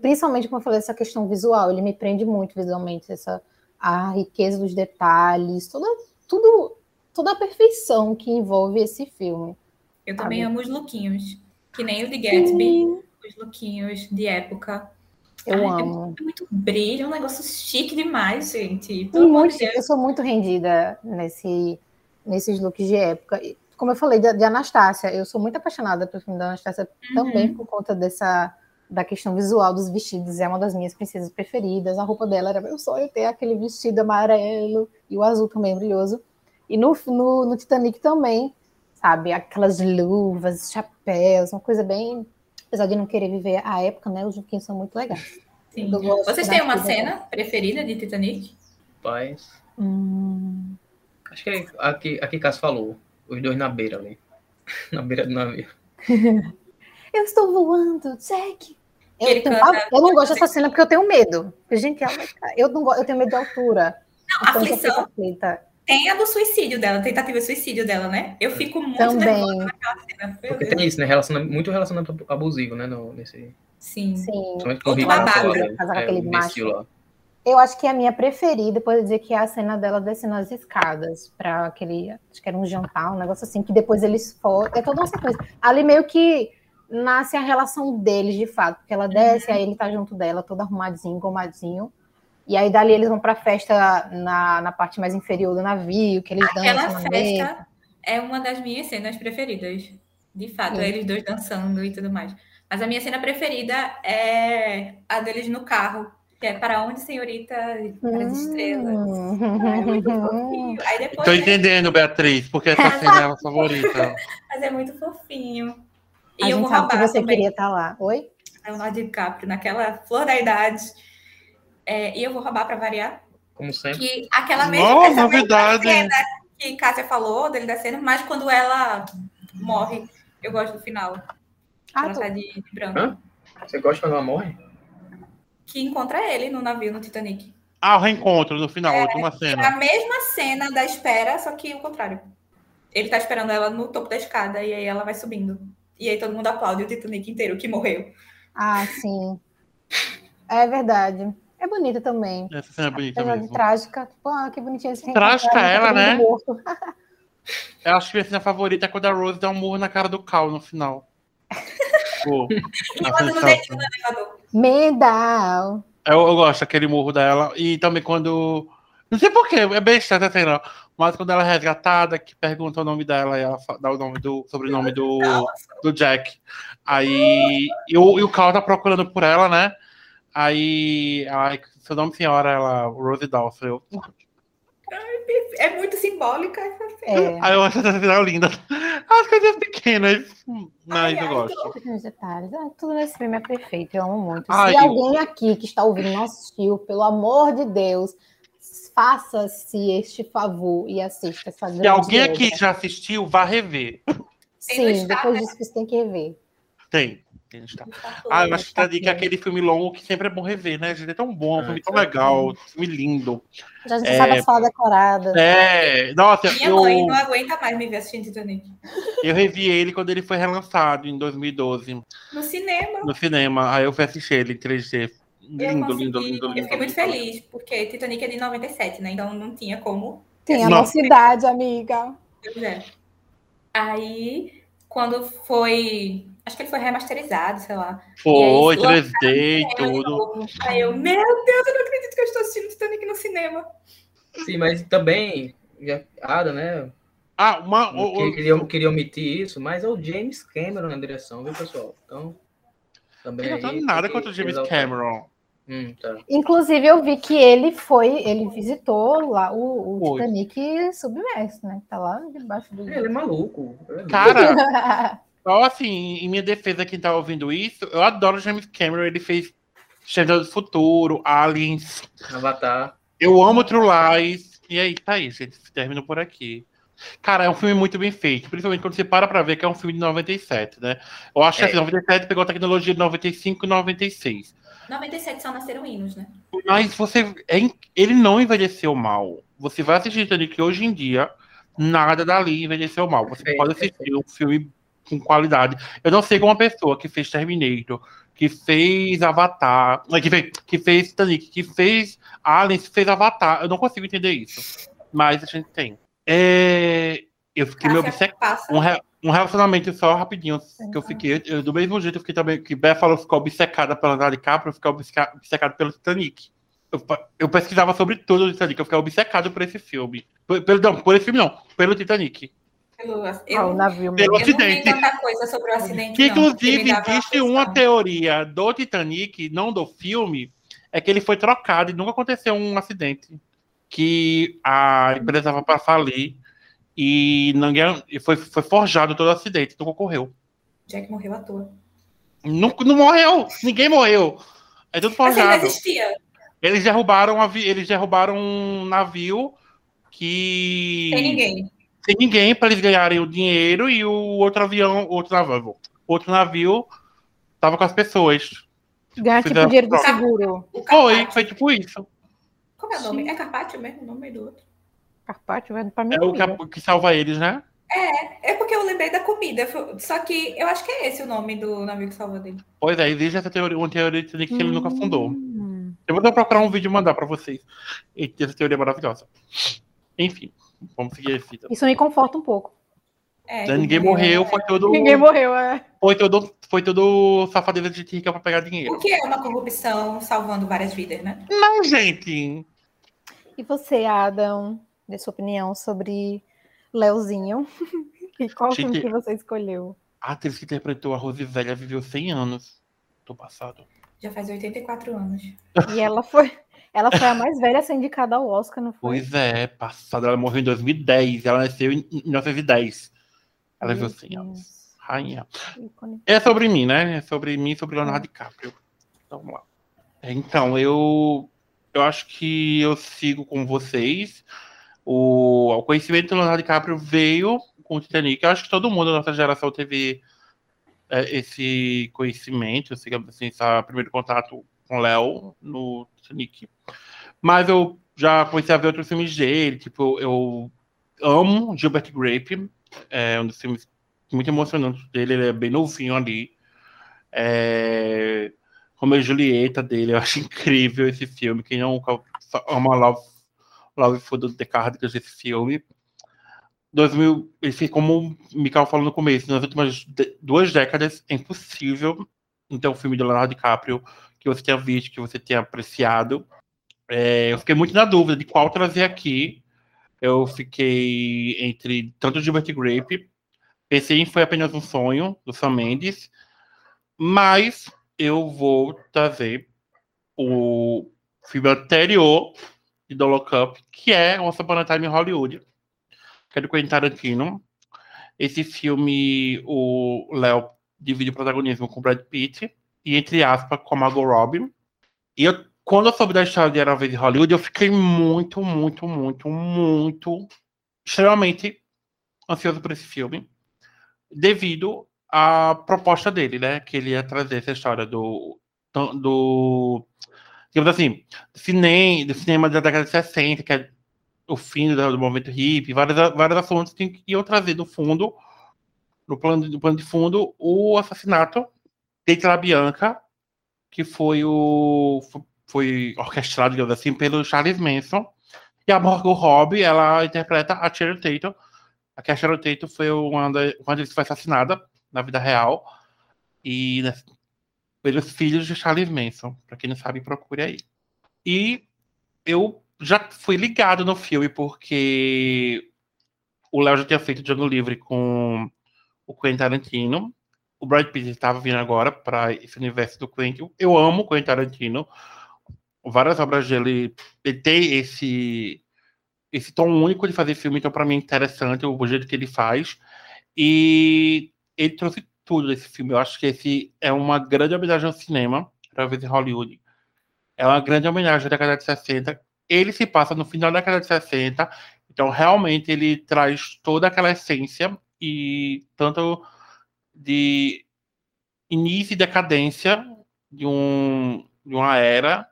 Principalmente, como eu falei, essa questão visual, ele me prende muito visualmente, essa a riqueza dos detalhes, toda, tudo, toda a perfeição que envolve esse filme. Eu também Sabe? amo os lookinhos. Que nem o de Gatsby, os lookinhos de época. Eu Ai, amo. É muito brilho, é um negócio chique demais, gente. Pelo muito- de eu sou muito rendida nesse, nesses looks de época. Como eu falei de, de Anastácia, eu sou muito apaixonada pelo filme da Anastácia também por conta dessa da questão visual dos vestidos. É uma das minhas princesas preferidas. A roupa dela era meu sonho ter aquele vestido amarelo e o azul também brilhoso. E no, no, no Titanic também, sabe? Aquelas luvas, chapéus, uma coisa bem Apesar de não querer viver a época, né? Os Juquinhos são muito legais. Sim. Vocês têm uma cena preferida de Titanic? Paz. Hum, Acho que é aqui, aqui Cássio falou. Os dois na beira ali. na beira do navio. eu estou voando, Jack. Eu, Ele tenho- canta- eu não gosto dessa cena porque eu tenho medo. Porque, Gente, eu, não go- eu tenho medo de altura. Não, Então, aflição. Tem a do suicídio dela, tentativa de suicídio dela, né? Eu fico muito Também. naquela cena. Meu Porque Deus. tem isso, né? Relaciona, muito relacionamento abusivo, né? No, nesse, Sim. Sim. principalmente com o Outro Ricardo babado. Com é, aquele macho. lá. Eu acho que é a minha preferida, pode dizer que é a cena dela descendo as escadas para aquele, acho que era um jantar, um negócio assim, que depois eles foram, é toda uma sequência. Ali meio que nasce a relação deles, de fato, porque ela desce, aí ele tá junto dela, todo arrumadinho, engomadinho, e aí dali eles vão pra festa na, na parte mais inferior do navio, que eles Aquela dançam mesa. festa é uma das minhas cenas preferidas. De fato, é eles dois dançando e tudo mais. Mas a minha cena preferida é a deles no carro. Que é para onde, senhorita? Para as estrelas. É muito Hum. fofinho. Aí depois. Tô né, entendendo, Beatriz, porque essa cena é a favorita. Mas é muito fofinho. E A vou sabe que você também queria estar lá. Oi? o Leonardo DiCaprio naquela flor da idade. É, e eu vou roubar para variar. Como sempre. Que aquela mesma, Oh, essa mesma novidade. cena que Cássia falou dele descendo, mas quando ela morre, eu gosto do final. Ah, ela tá de, de branco. Hã? Você gosta quando ela morre? Que encontra ele no navio, no Titanic. Ah, o reencontro no final, última É cena. a mesma cena da espera, só que o contrário. Ele tá esperando ela no topo da escada e aí ela vai subindo. E aí todo mundo aplaude o Titanic inteiro que morreu. ah, sim. É verdade. É bonita também. Essa cena é bonita Apesar de mesmo. trágica, tipo, ah, que bonitinha esse Trágica ela, mundo né? Eu acho que minha cena favorita é quando a Rose dá um murro na cara do Cal no final. Pô, E no elevador. Medal. Eu, eu gosto daquele murro dela. E também quando. Não sei porquê, é besta essa cena. Mas quando ela é resgatada, que pergunta o nome dela e ela dá o nome do sobrenome do, do Jack. Aí. E o, e o Cal tá procurando por ela, né? Aí. Ai, seu nome, senhora, ela. Rose Dawson. Eu, É muito simbólica. É. aí eu acho essa cena linda. As coisas pequenas. Mas Ai, eu ai, gosto. Pequenos detalhes. Ah, tudo nesse filme é perfeito, eu amo muito. Ai, Se eu- alguém aqui que está ouvindo não assistiu, pelo amor de Deus, faça-se este favor e assista essa grande Se alguém obra. aqui já assistiu, vá rever. Sim, depois disso você tem que rever. Tem. Tem no Star. Ah, eu acho que tá Titanic é aquele filme longo que sempre é bom rever, né, gente? É tão bom, é um filme tão sim. legal, um filme lindo. Já a gente É. sabe as falas decoradas. É, nossa, Minha eu, mãe não aguenta mais me ver assistindo Titanic. eu revi ele quando ele foi relançado em 2012 No cinema. no cinema. Aí eu fui assistir ele em 3D. Eu, Lindo, lindo, lindo, lindo. eu fiquei muito lindo. feliz, porque Titanic é de 97, né? Então não tinha como. Tem a nossa idade, amiga. Pois é. Aí, quando foi. Acho que ele foi remasterizado, sei lá. Foi, E aí, 3D e Eu, tudo. Aí eu, meu Deus, eu não acredito que eu estou assistindo Titanic no cinema. Sim, mas também. já- Ada, né? Ah, uma. o- o- Eu queria, queria omitir isso, mas é o James Cameron na direção, viu, pessoal? Então. Também. eu não aí tenho nada contra o James exaltar. Cameron. Hum, tá. Inclusive, eu vi que ele foi, ele visitou lá o, o. Titanic submerso, né? Tá lá debaixo do. Ele é maluco. ele é louco. Cara, só assim, em minha defesa, quem tá ouvindo isso, eu adoro o James Cameron. Ele fez Chega do Futuro, Aliens. Avatar. Eu amo True Lies. E aí, tá aí, gente. Termino por aqui. Cara, é um filme muito bem feito. Principalmente quando você para pra ver que é um filme de 97, né? Eu acho que É. assim, 97 pegou a tecnologia de 95 e 96. 97 só nasceram hinos, né? Mas você. é ele não envelheceu mal. Você vai assistir Titanic hoje em dia, nada dali envelheceu mal. Você Perfeito, pode assistir um filme com qualidade. Eu não sei como uma pessoa que fez Terminator, que fez Avatar, eh, que fez, que fez Titanic, que fez Aliens, fez Avatar. Eu não consigo entender isso. Mas a gente tem. É, eu fiquei meio obcecado. Um, re- um relacionamento só rapidinho, que eu fiquei, eu- do mesmo jeito eu fiquei também, que Bé falou, ficou obcecada pela Leonardo DiCaprio, eu fiquei obceca- obcecado pelo Titanic. Eu, eu pesquisava sobre tudo do Titanic, eu fiquei obcecado por esse filme. Por, pelo, não, por esse filme não, pelo Titanic. Pelo, Ah, eu, o navio Pelo eu não vi acidente. tanta coisa sobre o acidente. Que, inclusive, existe uma teoria do Titanic, não do filme, é que ele foi trocado e nunca aconteceu um acidente. Que a empresa estava para falir e ninguém, foi, foi forjado todo o acidente, nunca ocorreu. Jack morreu à toa. Não, não morreu! Ninguém morreu! É tudo Assim, forjado. existia. Eles derrubaram, um eles derrubaram um navio que. Sem ninguém. Sem ninguém para eles ganharem o dinheiro e o outro avião, outro navio, outro navio tava com as pessoas. Ganhar tipo dinheiro do seguro. Foi, foi tipo isso. Como é o nome? É Carpaccio mesmo o nome do outro? Carpaccio, velho, pra mim. É o que, que salva eles, né? É porque eu lembrei da comida. Só que eu acho que é esse o nome do navio que salvou dele. Pois é, existe essa teoria, uma teoria de que ele nunca fundou. Hum. Eu vou procurar um vídeo e mandar pra vocês. Essa teoria é maravilhosa. Enfim, vamos seguir esse. Isso me conforta um pouco. É, Né, Ninguém eu- morreu, foi todo. Ninguém morreu, é. Foi todo, foi todo safadeza de rica pra pegar dinheiro. O que é uma corrupção salvando várias vidas, né? Não, gente. E você, Adam, dê sua opinião sobre Leozinho? E qual Gente, filme que você escolheu? A atriz que interpretou a Rose Velha viveu 100 anos. Tô passado. Já faz 84 anos. E ela foi, ela foi a mais velha a ser indicada ao Oscar, não foi? Pois é, passado. Ela morreu em 2010. Ela nasceu em 1910. Ela Meu 100 anos. Deus. Rainha. É sobre mim, né? É sobre mim e sobre Leonardo DiCaprio. Então, vamos lá. Então, eu, eu acho que eu sigo com vocês. O, o conhecimento do Leonardo DiCaprio veio com o Titanic. Eu acho que todo mundo da nossa geração teve é, esse conhecimento, assim, esse primeiro contato com o Léo no Titanic. Mas eu já comecei a ver outros filmes dele, tipo, eu amo Gilbert Grape, é um dos filmes muito emocionantes dele, ele é bem novinho ali. É... Romeo e Julieta dele, eu acho incrível esse filme. Quem não ama Love, Love for the Decades esse filme. 2000, ele fez como o Mikael falou no começo, nas últimas de- duas décadas é impossível não ter um filme do Leonardo DiCaprio que você tenha visto, que você tenha apreciado. É, eu fiquei muito na dúvida de qual trazer aqui. Eu fiquei entre tanto Gilbert Grape, pensei em Foi Apenas um Sonho, do Sam Mendes, mas eu vou trazer o filme anterior de Don't Look Up, que é Once Upon a Time Hollywood, que é do Quentin Tarantino. Esse filme, o Léo divide o protagonismo com Brad Pitt, e entre aspas, com a Margot Robbie. E eu, quando eu soube da história de Era Vez em Hollywood, eu fiquei muito, muito, muito, muito, extremamente ansioso por esse filme, devido à proposta dele, né? Que ele ia trazer essa história do. do digamos assim, cinema, do cinema da década de 60, que é o fim do, do movimento hippie, vários, vários assuntos que iam trazer do fundo, no plano, no plano de fundo, o assassinato La Bianca, que foi o foi orquestrado, digamos assim, pelo Charles Manson. E a Margot Robbie, ela interpreta a Sharon Tatum. A Sharon Tatum foi uma quando ele foi assassinada na vida real. E né, pelos filhos de Charles Manson. Pra quem não sabe, procure aí. E eu já fui ligado no filme porque o Léo já tinha feito Django Livre com o Quentin Tarantino. O Brad Pitt estava vindo agora para esse universo do Quentin. Eu amo o Quentin Tarantino. Várias obras dele ele tem esse esse tom único de fazer filme, então para mim é interessante o jeito que ele faz. E ele trouxe tudo desse filme. Eu acho que esse é uma grande homenagem ao cinema, ver em Hollywood. É uma grande homenagem à década de 60. Ele se passa no final da década de 60, então realmente ele traz toda aquela essência e tanto de início e decadência de, um, de uma era.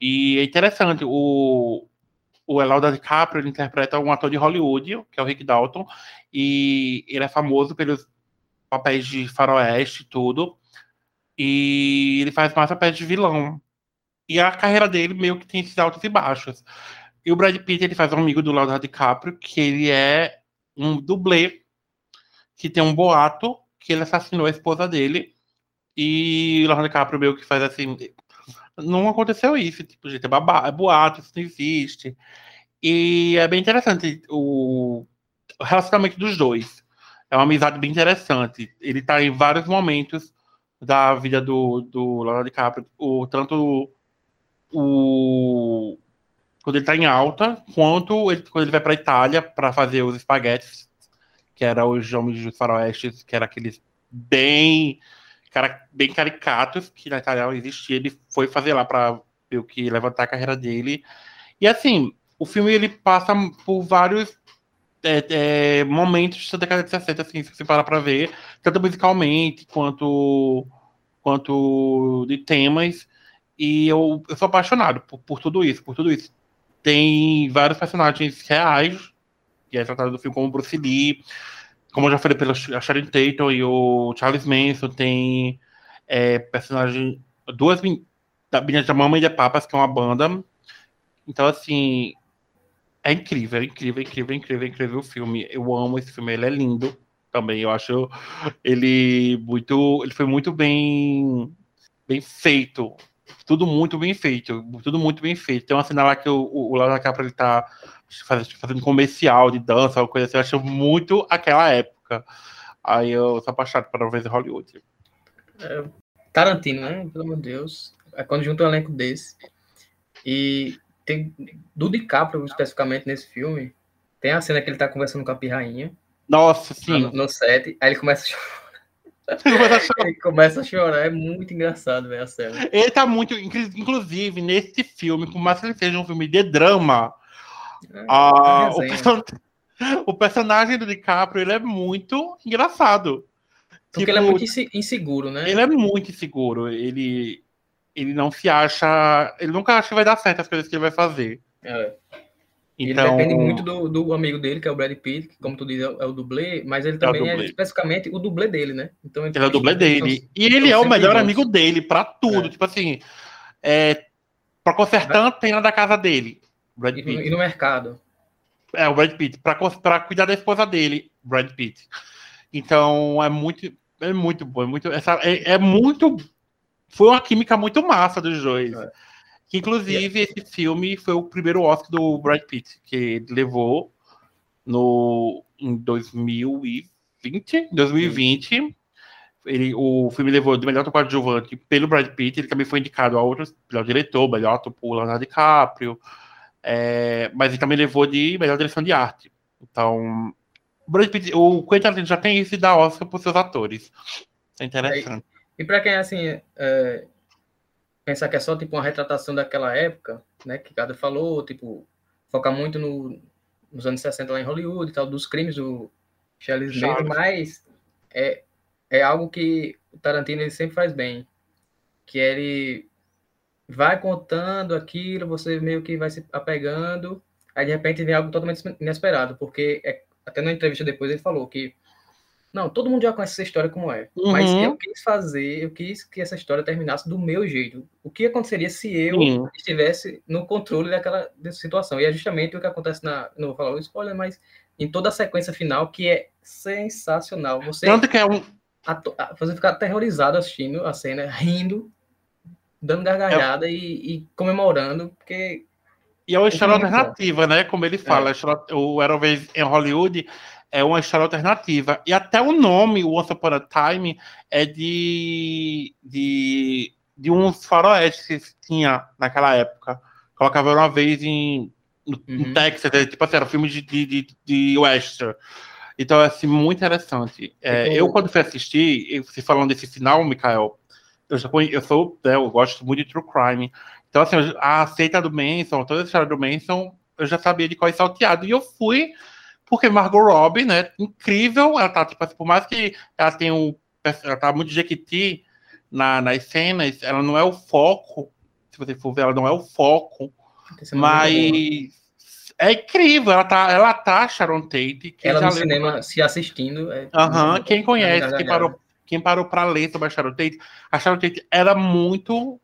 E é interessante, o, o Leonardo DiCaprio interpreta um ator de Hollywood, que é o Rick Dalton, e ele é famoso pelos papéis de faroeste e tudo. E ele faz mais papéis de vilão. E a carreira dele meio que tem esses altos e baixos. E o Brad Pitt, ele faz um amigo do Leonardo DiCaprio, que ele é um dublê, que tem um boato que ele assassinou a esposa dele. E Leonardo DiCaprio meio que faz assim... Não aconteceu isso, tipo, gente, é, babá, é boato, isso não existe. E é bem interessante o, relacionamento dos dois. É uma amizade bem interessante. Ele tá em vários momentos da vida do, do Leonardo DiCaprio, o, tanto o quando ele tá em alta, quanto ele, quando ele vai pra Itália para fazer os espaguetes, que era os homens dos faroestes, que era aqueles bem cara, bem caricatos, que na Itália não existia. Ele foi fazer lá para meio que levantar a carreira dele. E assim, o filme ele passa por vários é, é, momentos da década de 60, assim, se você parar pra ver, tanto musicalmente quanto, quanto de temas. E eu, eu sou apaixonado por, por tudo isso, por tudo isso. Tem vários personagens reais, que é tratado do filme como Bruce Lee, como eu já falei pela Sharon Tatum e o Charles Manson, tem é, personagem, duas da Meninas da Mamãe de Papas, que é uma banda. Então, assim, é incrível, é incrível, é incrível, é incrível, é incrível o filme. Eu amo esse filme, ele é lindo também. Eu acho ele muito. Ele foi muito bem, bem feito. Tudo muito bem feito. Tudo muito bem feito. Tem uma cena lá que o, o Léo Capra ele tá fazendo, comercial de dança, alguma coisa assim. Eu acho muito aquela época. Aí eu sou apaixonado para ver Hollywood. É, Tarantino, né? Pelo amor de Deus. É quando junta um elenco desse. E tem do DiCaprio, especificamente nesse filme, tem a cena que ele tá conversando com a pirrainha. Nossa, sim. No, no set, aí ele começa a chorar. ele começa a chorar, é muito engraçado ver a cena. Ele tá muito. Inclusive, nesse filme, por mais que ele seja um filme de drama, É, a- é o, person- o personagem do DiCaprio ele é muito engraçado. Porque ele é Tipo, muito inse- inseguro, né? Ele é muito inseguro. Ele, ele não se acha. Ele nunca acha que vai dar certo as coisas que ele vai fazer. É. Então, Ele depende muito do, do amigo dele, que é o Brad Pitt, que, como tu diz, é o, é o dublê, mas ele também é, dublê. especificamente o dublê dele, né? Então, ele é o dublê são- dele. E ele são é o melhor amigo dele pra tudo. É. Tipo assim, é, pra consertar a antena da casa dele. Brad E, no- Pitt. e no mercado. É, o Brad Pitt. Pra cuidar da esposa dele, Brad Pitt. Então, é muito. É muito bom. É muito, essa, é, é muito. Foi uma química muito massa dos dois. É. Que, inclusive, esse filme foi o primeiro Oscar do Brad Pitt, que ele levou no, em 2020. 2020. Ele, o filme levou de melhor ator coadjuvante pelo Brad Pitt. Ele também foi indicado a outros, melhor diretor, melhor ator por Leonardo DiCaprio. É, mas ele também levou de melhor direção de arte. Então, o Brad Pitt, o Quentin Tarantino já tem isso e dá Oscar para seus atores. É interessante. E pra quem, assim, é, pensar que é só, tipo, uma retratação daquela época, né? Que cada falou, tipo, foca muito no, nos anos 60 lá em Hollywood e tal, dos crimes do Charles Manson, mas é, é algo que o Tarantino ele sempre faz bem, que ele vai contando aquilo, você meio que vai se apegando, aí de repente vem algo totalmente inesperado, porque é- até na entrevista depois ele falou que não, todo mundo já conhece essa história como é, mas Uhum. eu quis fazer, eu quis que essa história terminasse do meu jeito. O que aconteceria se eu estivesse no controle daquela situação? E é justamente o que acontece na, não vou falar o spoiler, mas em toda a sequência final que é sensacional. Você Tanto que é um. você ficar aterrorizado assistindo a cena, rindo, dando gargalhada e, e comemorando, porque E é uma história é alternativa, né? Como ele fala, a história- o Era Vez em Hollywood é uma história alternativa. E até o nome, o Once Upon a Time, é de, de, de uns faroestes que tinha naquela época. Colocava uma vez em, no, Uhum. no Texas, é, tipo assim, era filme de, de, de, de western. Então, é assim, muito interessante. É, Eu, quando fui assistir, você falando desse final, Mikael, eu, já conhe- eu sou, né, eu gosto muito de true crime. Então, assim, a seita do Manson, toda a história do Manson, eu já sabia de qual é salteado. E eu fui, porque Margot Robbie, né, incrível, ela tá, tipo assim, por mais que ela tenha um, ela tá muito jequiti na, nas cenas, ela não é o foco, se você for ver, ela não é o foco, mas é incrível, ela tá, ela tá Sharon Tate, ela no leu- cinema se assistindo. É, Aham, quem conhece, quem gargalhada. parou, quem parou para ler sobre a Sharon Tate, a Sharon Tate era muito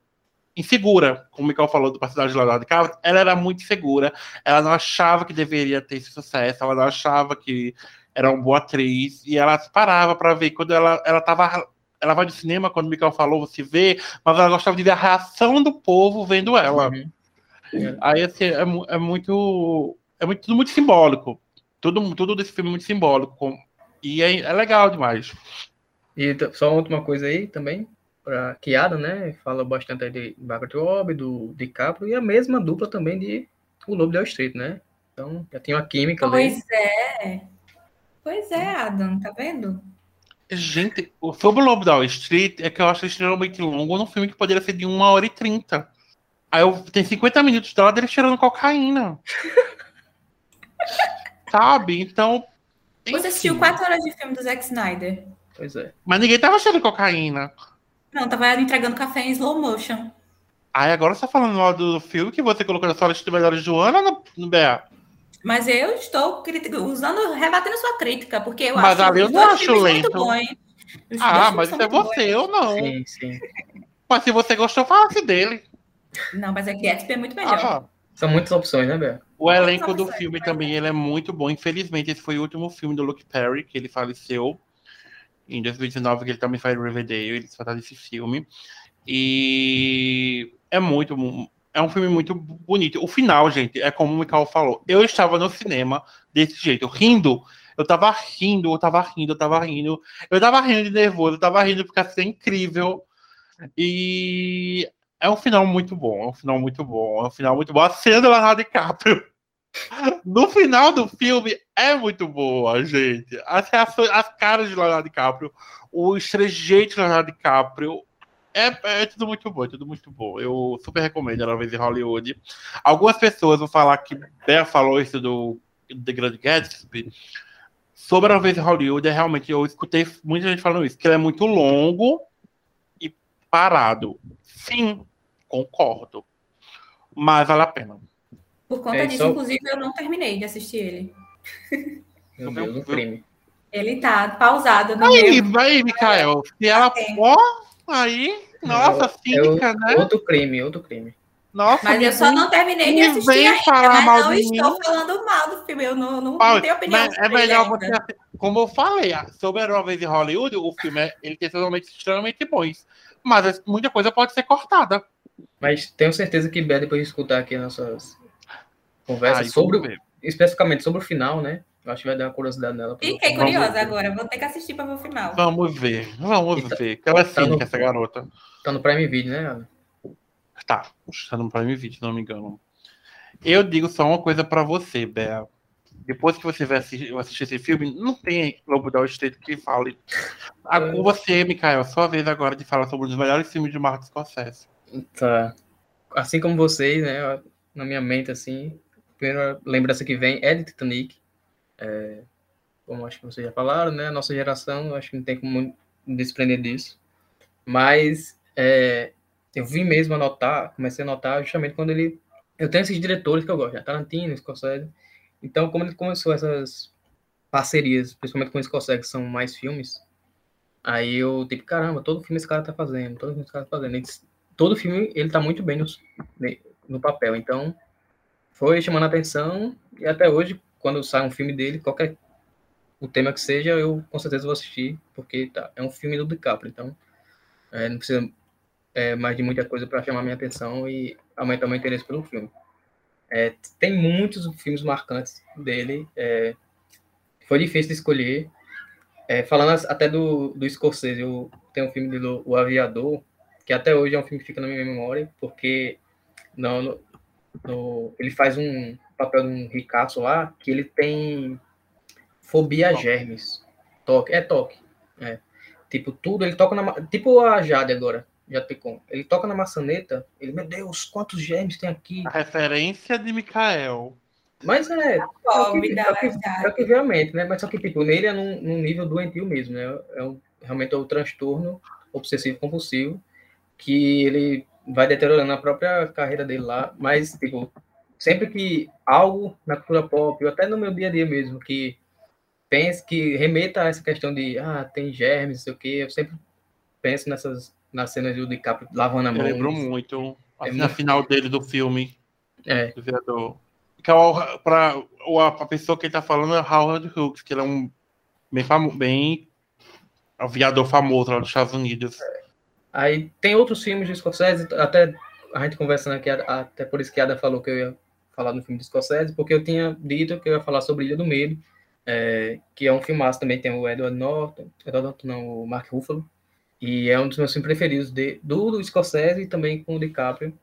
insegura, como o Mikael falou do personagem de Leonardo DiCaprio, ela era muito insegura, ela não achava que deveria ter esse sucesso, ela não achava que era uma boa atriz, e ela parava para ver quando ela, ela tava. Ela vai de cinema, quando o Mikael falou, você vê, mas ela gostava de ver a reação do povo vendo ela. Uhum. Aí assim, é, é muito. É muito, tudo muito simbólico. Tudo, tudo desse filme é muito simbólico. e é, é legal demais. E só uma última coisa aí também, para que Adam, né, fala bastante aí de Margaret Robbie, do DiCaprio, e a mesma dupla também de O Lobo de Wall Street, né? Então, já tem uma química ali. Pois é. Pois é, Adam, tá vendo? Gente, o- sobre o Lobo da Wall Street é que eu acho extremamente longo num filme que poderia ser de uma hora e trinta. Aí eu tem 50 minutos dela dele cheirando cocaína. Sabe? Então. Você assistiu enfim. quatro horas de filme do Zack Snyder. Pois é. Mas ninguém tava cheirando cocaína. Não, tava entregando café em slow motion. Aí agora você tá falando mal do filme que você colocou na sua lista de melhores do ano no, no BA. Mas eu estou usando, rebatendo sua crítica, porque eu Mas acho ali eu não acho lento. bons. Ah, mas isso é você, eu não. Sim, sim. Mas se você gostou, fala-se dele. bons. Não, mas é Gatsby é muito melhor. Ah, São muitas opções, né, Bel? o elenco do filme também ele é muito bom. Infelizmente, esse foi o último filme do Luke Perry, que ele faleceu em 2019, que ele também faz Riverdale, ele se trata desse filme. E é muito. É um filme muito bonito. O final, gente, é como o Mikael falou. Eu estava no cinema desse jeito, rindo. Eu tava rindo, eu tava rindo, eu tava rindo. Eu tava rindo de nervoso, eu tava rindo porque assim, é incrível. E é um final muito bom, é um final muito bom, é um final muito bom. A cena do Leonardo DiCaprio no final do filme é muito boa, gente. As, reações, as caras de Leonardo DiCaprio, os trejeitos de Leonardo DiCaprio. É, é tudo muito bom, é tudo muito bom. Eu super recomendo Era vez em Hollywood. Algumas pessoas vão falar que Bea falou isso do The Grand Gatsby. Sobre uma vez em Hollywood, é realmente, eu escutei muita gente falando isso, que ele é muito longo e parado. Sim, concordo. Mas vale a pena. Por conta É, disso, só- inclusive, eu não terminei de assistir ele. Meu? Deus, um crime. Ele tá pausado no Aí, meu. aí, Mikael, se ela ó, aí, nossa, É cínica, né? Outro crime, outro crime. Nossa, Mas eu só não terminei de assistir vem ainda, falar mas mal não de estou mim. falando mal do filme. Eu não, não, Paulo, não tenho opinião mas é melhor ainda. você, como eu falei, sobre Era uma vez em Hollywood, o filme é, ele tem totalmente extremamente bons, mas muita coisa pode ser cortada. Mas tenho certeza que Bé, depois de escutar aqui nossas conversas Aí, sobre, especificamente sobre o final, né? Eu acho que vai dar uma curiosidade nela. Fiquei curiosa agora. Vou ter que assistir para ver o final. Vamos ver, vamos tá- ver. Que ela é tá no- essa garota. Tá no Prime Video, né? Ana? Tá, está no Prime Video, se não me engano. Eu digo só uma coisa pra você, Bea. Depois que você vai assistir, assistir esse filme, não tem Lobo da Wall Street que fale. Ah, É. Você, Mikael, sua vez agora de falar sobre os melhores filmes de Martin Scorsese. Tá. Assim como vocês, né? Na minha mente, assim, a primeira lembrança que vem é de Titanic. É, como acho que vocês já falaram, né? Nossa geração, acho que não tem como desprender disso. Mas é, eu vim mesmo a notar, comecei a notar justamente quando ele. Eu tenho esses diretores que eu gosto? Tarantino, Scorsese. Então, como ele começou essas parcerias, principalmente com o Scorsese, que são mais filmes, aí eu, tipo, caramba, todo filme esse cara tá fazendo, todo filme esse cara tá fazendo. Ele- todo filme ele tá muito bem no, no papel. Então, foi chamando a atenção e até hoje, quando sai um filme dele, qualquer o tema que seja, eu com certeza vou assistir, porque tá, é um filme do DiCaprio, então é, não precisa é, mais de muita coisa para chamar minha atenção e aumentar meu interesse pelo filme. É, tem muitos filmes marcantes dele, é, foi difícil de escolher. É, falando até do, do Scorsese, eu tenho um filme dele, O Aviador, que até hoje é um filme que fica na minha memória, porque no, no- ele faz um papel de um ricaço lá, que ele tem fobia a Toque. germes. Toque, é toque. É. Tipo, tudo, ele toca na. Tipo a Jade agora, Jade Picon. Ele toca na maçaneta, ele, meu Deus, quantos germes tem aqui? A referência de Mikael. Mas é, Pobre é da o que, é que vem à mente, né? Mas só que, tipo, nele é num, num nível doentio mesmo, né? É um, realmente é o transtorno obsessivo compulsivo que ele vai deteriorando a própria carreira dele lá, mas, tipo, sempre que algo na cultura pop, ou até no meu dia a dia mesmo, que pense que remeta a essa questão de, ah, tem germes, não sei o quê, eu sempre penso nessas, nas cenas do DiCaprio lavando a Eu mão. lembro muito. É Assim, na muito- final dele do filme, É, do Viador. Que é o, pra, o- a pessoa que ele tá falando é Howard Hughes, que ele é um bem famoso, bem aviador famoso lá dos Estados Unidos. Aí tem outros filmes de Scorsese, até a gente conversando aqui, até por isso que a Ada falou que eu ia falar no filme de Scorsese, porque eu tinha dito que eu ia falar sobre Ilha do Medo, é, que é um filmaço também, tem o Edward Norton, Edward Norton não, o Mark Ruffalo, e é um dos meus filmes preferidos de, do, do Scorsese e também com o DiCaprio,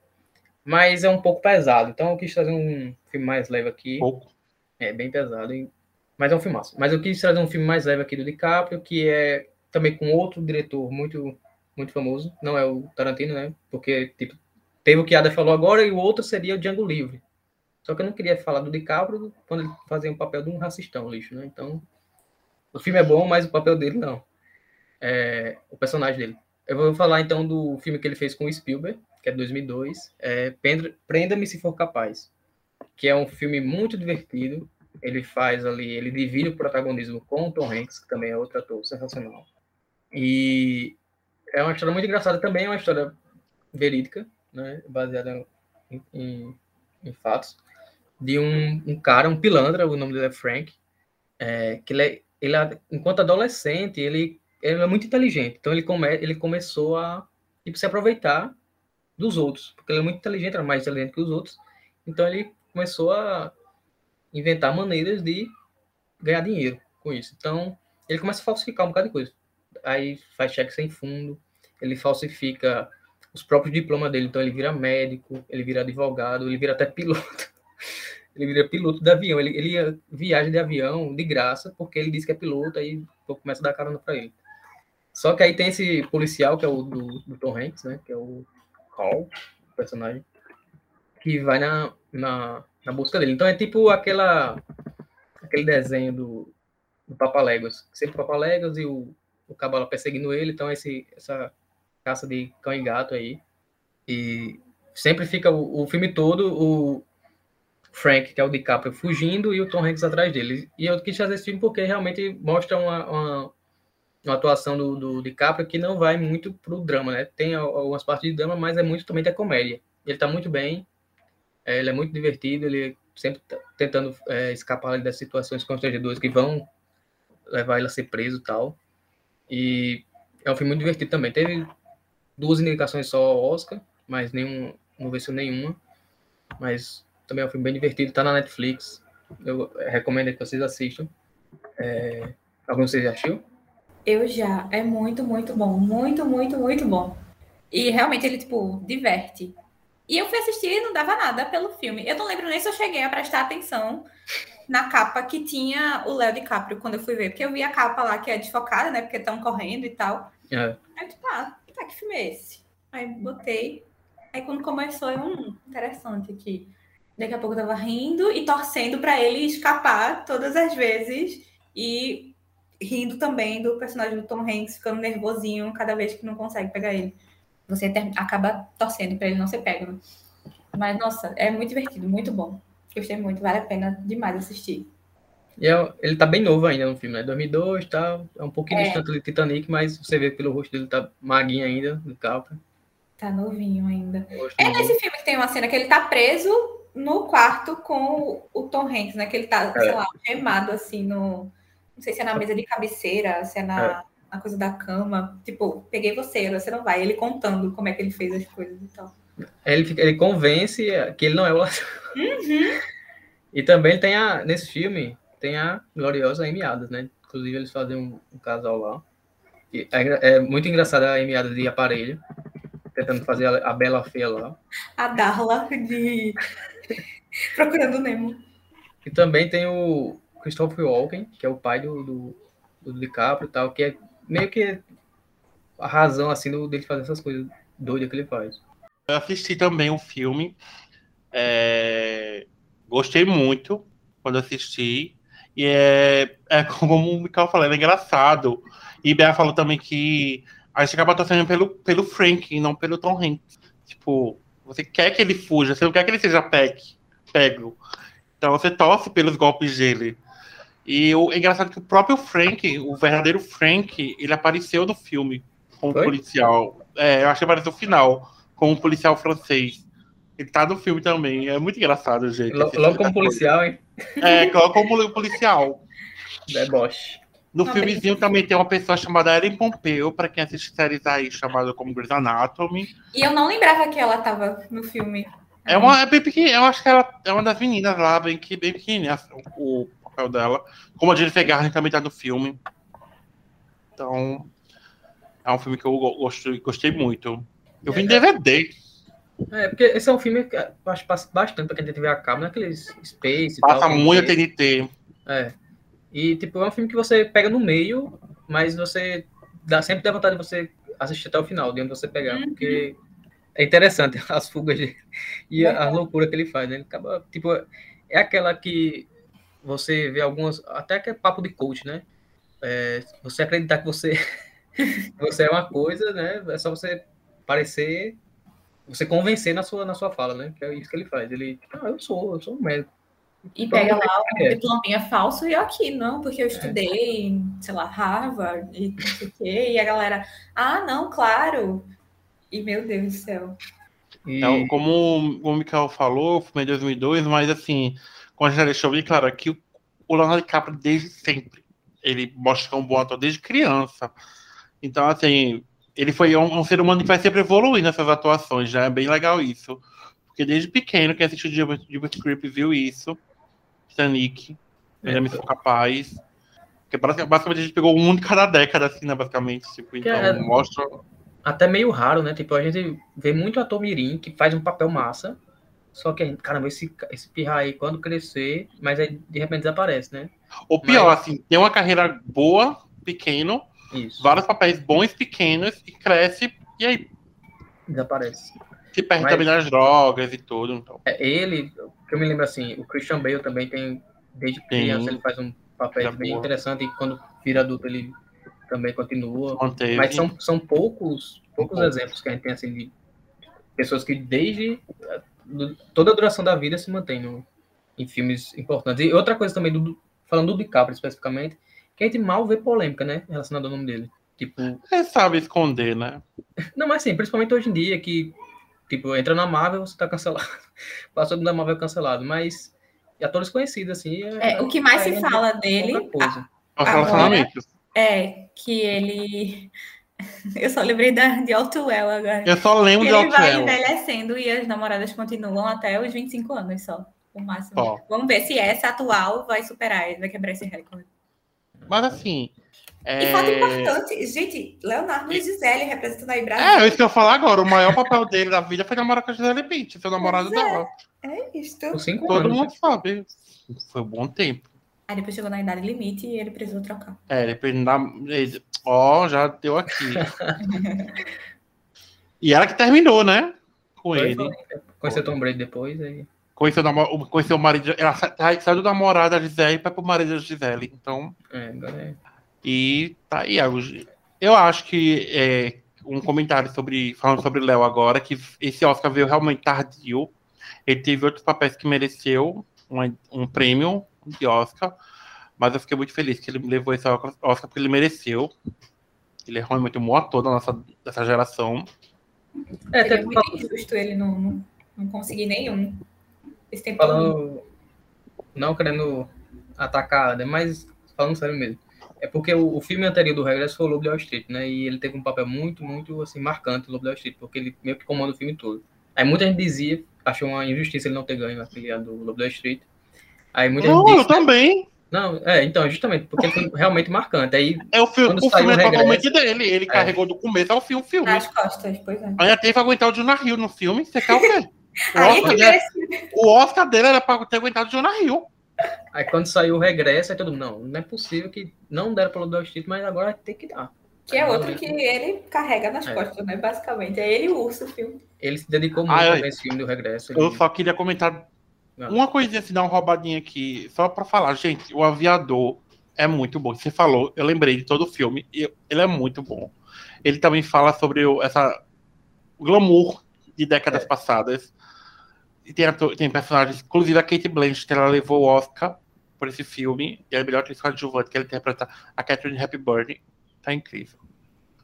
mas é um pouco pesado, então eu quis trazer um filme mais leve aqui, Pouco. é bem pesado, e- mas é um filmaço. Mas eu quis trazer um filme mais leve aqui do DiCaprio, que é também com outro diretor muito, muito famoso. Não é o Tarantino, né? Porque, tipo, teve o que Ada falou agora e o outro seria o Django Livre. Só que eu não queria falar do DiCaprio quando ele fazia o papel de um racistão, lixo, né? Então, o filme é bom, mas o papel dele não. É, o personagem dele. Eu vou falar então do filme que ele fez com o Spielberg, que é de 2002, é Prenda- Prenda-me se for capaz, que é um filme muito divertido. Ele faz ali, ele divide o protagonismo com o Tom Hanks, que também é outro ator sensacional. E é uma história muito engraçada também, é uma história verídica, né, baseada em, em- em fatos, de um, um cara, um pilantra, o nome dele é Frank, é, que ele, é- ele, é- enquanto adolescente, ele, ele é muito inteligente, então ele, come, ele começou a tipo, se aproveitar dos outros, porque ele é muito inteligente, era mais inteligente que os outros, então ele começou a inventar maneiras de ganhar dinheiro com isso. Então, ele começa a falsificar um bocado de coisa. Aí faz cheque sem fundo, ele falsifica os próprios diplomas dele, então ele vira médico, ele vira advogado, ele vira até piloto. Ele vira piloto de avião, ele, ele ia- viaja de avião de graça, porque ele disse que é piloto, aí começa a dar carona para ele. Só que aí tem esse policial, que é o do, do Tom Hanks, né? Que é o Hall, o personagem, que vai na, na, na busca dele. Então é tipo aquela aquele desenho do, do Papaléguas. Sempre o Papaléguas e o, o Cabala perseguindo ele. Então esse, essa caça de cão e gato aí. E sempre fica o, o filme todo o Frank, que é o DiCaprio, fugindo e o Tom Hanks atrás dele. E eu quis fazer esse filme porque realmente mostra uma, uma, uma atuação do, do DiCaprio que não vai muito pro drama, né? Tem al- algumas partes de drama, mas é muito também da comédia. Ele tá muito bem, é, ele é muito divertido, ele sempre tá tentando é, escapar das situações constrangedoras que vão levar ele a ser preso e tal. E é um filme muito divertido também. Teve duas indicações só ao Oscar, mas nenhum, não venceu nenhuma. Mas também é um filme bem divertido, tá na Netflix. Eu recomendo que vocês assistam. É... Algum de vocês já assistiu? Eu já. É muito, muito bom. Muito, muito, muito bom. E realmente ele, tipo, diverte. E eu fui assistir e não dava nada pelo filme. Eu não lembro nem se eu cheguei a prestar atenção na capa que tinha o Léo DiCaprio quando eu fui ver. Porque eu vi a capa lá que é desfocada, né? Porque estão correndo e tal. É. Aí, tipo, ah, tá, que filme é esse? Aí botei. Aí quando começou, eu, hum, interessante aqui. Daqui a pouco eu tava rindo e torcendo pra ele escapar todas as vezes. E rindo também do personagem do Tom Hanks ficando nervosinho cada vez que não consegue pegar ele. Você ter- acaba torcendo pra ele não ser pego. né? Mas, nossa, é muito divertido, muito bom. Gostei muito, vale a pena demais assistir. E é- ele tá bem novo ainda no filme, né? 2002 tal. É um pouquinho É. distante do Titanic, mas você vê pelo rosto dele, tá maguinho ainda, do capa. Tá novinho ainda. É novo. nesse filme que tem uma cena que ele tá preso no quarto com o Tom Hanks, né? Que ele tá, sei É. lá, gemado assim no. Não sei se é na mesa de cabeceira, se é na, na coisa da cama. Tipo, peguei você, você não vai. Ele contando como é que ele fez as coisas e tal. Ele, fica- ele convence que ele não é o ladrão. Uhum. E também tem a, nesse filme, tem a gloriosa Amy Adams, né? Inclusive eles fazem um, um casal lá. E é, é muito engraçada a Amy Adams de aparelho, tentando fazer a, a Bela Feia lá. A Darla de. Procurando o Nemo. E também tem o Christopher Walken, que é o pai do, do, do DiCaprio e tal, que é meio que a razão, assim, do, dele fazer essas coisas doidas que ele faz. Eu assisti também o filme. é, Gostei muito quando assisti. E é, é como o Mikael falou, é engraçado. E Bea falou também que a gente acaba torcendo pelo, pelo Frank e não pelo Tom Hanks. Tipo, você quer que ele fuja, você não quer que ele seja peg, pego. Então você torce pelos golpes dele. E o, é engraçado que o próprio Frank, o verdadeiro Frank, ele apareceu no filme como Foi? policial. É, eu acho que apareceu no final, como um policial francês. Ele tá no filme também. É muito engraçado, gente. Logo como policial, hein? É, coloca como policial. Deboche. No Não, filmezinho também tem uma pessoa chamada Ellen Pompeu, pra quem assiste séries aí, chamada como Grey's Anatomy. E eu não lembrava que ela tava no filme. É uma é bem pequenininha, eu acho que ela é uma das meninas lá, bem, que- bem pequenininha, o, o papel dela. Como a Jennifer Garner também tá no filme. Então, é um filme que eu go- gostei, gostei muito. Eu vi em DVD, É, porque esse é um filme que eu acho que passa bastante pra quem tem TV a cabo, naqueles Space e passa tal. muito a TNT. TNT. É. E, tipo, é um filme que você pega no meio, mas você dá, sempre dá vontade de você assistir até o final, de onde você pegar, porque é interessante as fugas de- e a, a loucura que ele faz, né? Ele acaba, tipo, é aquela que você vê algumas, até que é papo de coach, né? É, você acreditar que você, você é uma coisa, né? É só você parecer, você convencer na sua, na sua fala, né? Que é isso que ele faz. Ele, ah, eu sou, eu sou um médico. E pega lá o É. diplominha falso e eu aqui, não, porque eu estudei, em, sei lá, Harvard e não sei o quê. E a galera, ah, não, claro. E meu Deus do céu. E, É, como o Mikael falou, é de 2002, mas assim, como a gente já deixou bem claro aqui, o- o Leonardo DiCaprio desde sempre, ele mostra que é um bom ator desde criança. Então, assim, ele foi um, um ser humano que vai sempre evoluir nessas atuações, já é bem legal isso. Porque desde pequeno, quem assistiu Gilbert Creep viu isso, Titanic, É. me sou capaz. Porque basic- basicamente a gente pegou um de cada década, assim, né, basicamente. Tipo, então, é- mostra até meio raro, né? Tipo, a gente vê muito ator mirim que faz um papel massa, só que a gente, caramba, esse, esse pirra aí, quando crescer, mas aí de repente desaparece, né? O pior, Mas- assim, tem uma carreira boa, pequeno, Isso, vários papéis bons, pequenos, e cresce, e aí desaparece. se perde Mas- também nas drogas e tudo. Então. É, ele, que eu me lembro assim, o Christian Bale também tem, desde criança, ele faz um papel bem boa. interessante, e quando vira adulto ele também continua. Mas são, são poucos, poucos poucos. exemplos que a gente tem assim de pessoas que desde eh, toda a duração da vida se mantêm no- em filmes importantes. E outra coisa também, do, falando do DiCaprio especificamente, que a gente mal vê polêmica, né, relacionada ao nome dele. Tipo, Ele sabe esconder, né? não, mas assim, principalmente hoje em dia, que tipo, entra na Marvel, você tá cancelado. Passou da Marvel cancelado, mas atores conhecidos, assim. É, o que mais se é fala outra dele coisa. Agora- é que ele. Eu só lembrei da, de Outwell agora. Eu só lembro Que de ele vai envelhecendo e as namoradas continuam até os 25 anos só. O máximo. Vamos ver se essa atual vai superar, vai quebrar esse recorde. Mas assim. E fato É... importante, gente, Leonardo e Gisele representando aí Brasil. é, isso que eu ia falar agora. O maior papel dele da vida foi namorar com a Gisele Bündchen, seu namorado Pois é. dela. É cinco Todo anos. mundo sabe. Foi um bom tempo. Aí depois chegou na idade limite e ele precisou trocar. É, ele- Ó, já deu aqui. e ela que terminou, né? Com Foi, ele. Conheceu Tom Brady depois, aí. Conheceu, o namo- conheceu o marido. Ela sa- saiu do namorado da Gisele e foi pro marido da Gisele. Então. É, agora é. E tá aí. Eu, eu acho que é, um comentário sobre. Falando sobre Léo agora, que esse Oscar veio realmente tardio. Ele teve outros papéis que mereceu um, um prêmio de Oscar. Mas eu fiquei muito feliz que ele levou esse Oscar porque ele mereceu. Ele é realmente um bom ator da nossa dessa geração. É, Ele é até muito injusto ele não, não, não conseguir nenhum. Esse tempo todo. falando. Não querendo atacar, né, mas falando sério mesmo. É porque o, o filme anterior do Regresso foi o Lobo de Wall Street, né? E ele teve um papel muito, muito assim, marcante no Lobo de Wall Street, porque ele meio que comanda o filme todo. Aí muita gente dizia, achou uma injustiça ele não ter ganho aquele do Lobo de Wall Street. Aí muita Não, gente eu disse, também. não, é, então, justamente, porque foi realmente marcante. Aí É o filme, o filme é o totalmente dele. Ele carregou do começo ao fim o filme. Nas costas, pois é. Ainda teve aguentar o Jonah Hill no filme. Você quer o quê? O Aí Oscar, dele- merece. o Oscar dele era pra ter aguentado o Jonah Hill. Aí quando saiu o regresso, aí todo mundo, não, não é possível que não deram pelo Wall Street, mas agora tem que dar. Que é outro que ele carrega nas É. costas, né? Basicamente. É ele e o urso, o filme. Ele se dedicou muito Ah, é. a esse filme do regresso. Eu ele- só queria comentar Não. uma coisinha assim, dar uma roubadinha aqui, só pra falar. Gente, o Aviador é muito bom. Você falou, eu lembrei de todo o filme, e ele é muito bom. Ele também fala sobre o, essa o glamour de décadas É. passadas. E tem, ator- tem personagens, inclusive a Kate Blanchett, ela levou o Oscar por esse filme, e é a melhor atriz coadjuvante que ela interpreta a Catherine Hepburn. Tá incrível.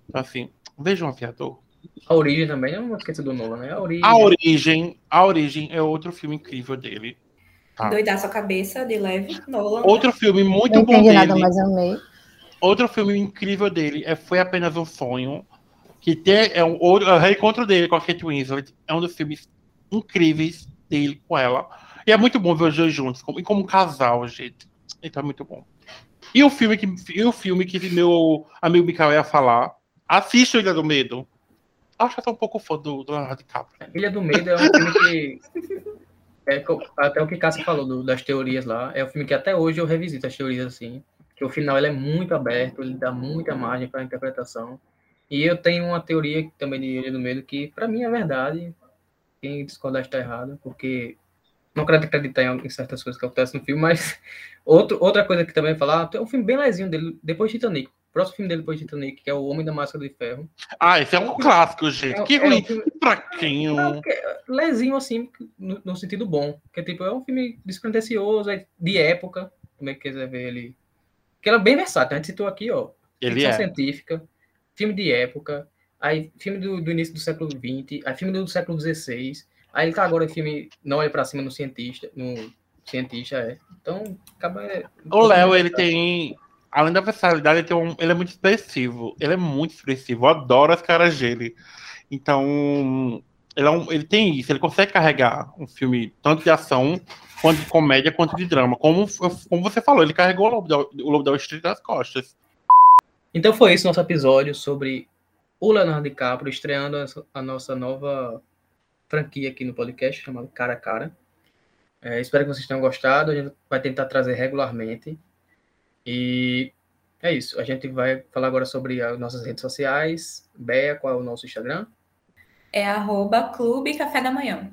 Então, assim, vejam o Aviador. A Origem também, eu não esqueci do Nolan, né? A Origem. A Origem, a Origem é outro filme incrível dele. Tá. Doidaço a cabeça, de leve. Nolan. Outro filme muito Não bom entendi nada, dele. mas amei. Outro filme incrível dele é Foi Apenas um Sonho. Que tem, é um outro, é o reencontro dele com a Kate Winslet. É um dos filmes incríveis dele com ela. E é muito bom ver os dois juntos, como, e como um casal, gente. Então é muito bom. E o filme que, e o filme que meu amigo Mikael ia falar. Assiste o Ilha do Medo. Acho que eu um pouco fã do, do Leonardo DiCaprio. Ilha do Medo é um filme que. é até o que Cássio falou do- das teorias lá. É um filme que até hoje eu revisito as teorias assim. que o final ele é muito aberto, ele dá muita margem para interpretação. E eu tenho uma teoria também de Ilha do Medo que, para mim, é verdade. Quem discordar está errado, porque não quero acreditar em, em certas coisas que acontecem no filme, mas outro, outra coisa que também falar, tem um filme bem lezinho dele, depois de Titanic. O próximo filme dele depois de Titanic, que é O Homem da Máscara de Ferro. Ah, esse é um clássico, gente. É- que é um ruim. filme- Que fraquinho. Não, é lezinho assim, no, no sentido bom. Que tipo, é um filme despretensioso, é de época, como é que quiser ver ele. Que ele é bem versátil, a gente citou aqui, ó. Ele é. científica, filme de época, aí filme do, do início do século XX, aí filme do século XVI, aí ele tá agora em filme Não Olhe Pra Cima no Cientista, no Cientista, é. Então, acaba... é- O Léo, ele tem. Além da personalidade, ele, tem um- ele é muito expressivo. Ele é muito expressivo. Eu adoro as caras dele. Então, ele, é um- ele tem isso. Ele consegue carregar um filme tanto de ação, quanto de comédia, quanto de drama. Como, como você falou, ele carregou o Lobo da, o Lobo da Wall Street nas costas. Então foi esse nosso episódio sobre o Leonardo DiCaprio estreando a nossa- nova franquia aqui no podcast, chamado Cara a Cara. É, espero que vocês tenham gostado. A gente vai tentar trazer regularmente. E é isso. A gente vai falar agora sobre as nossas redes sociais. Bea, qual é o nosso Instagram? É arroba Clube Café da Manhã.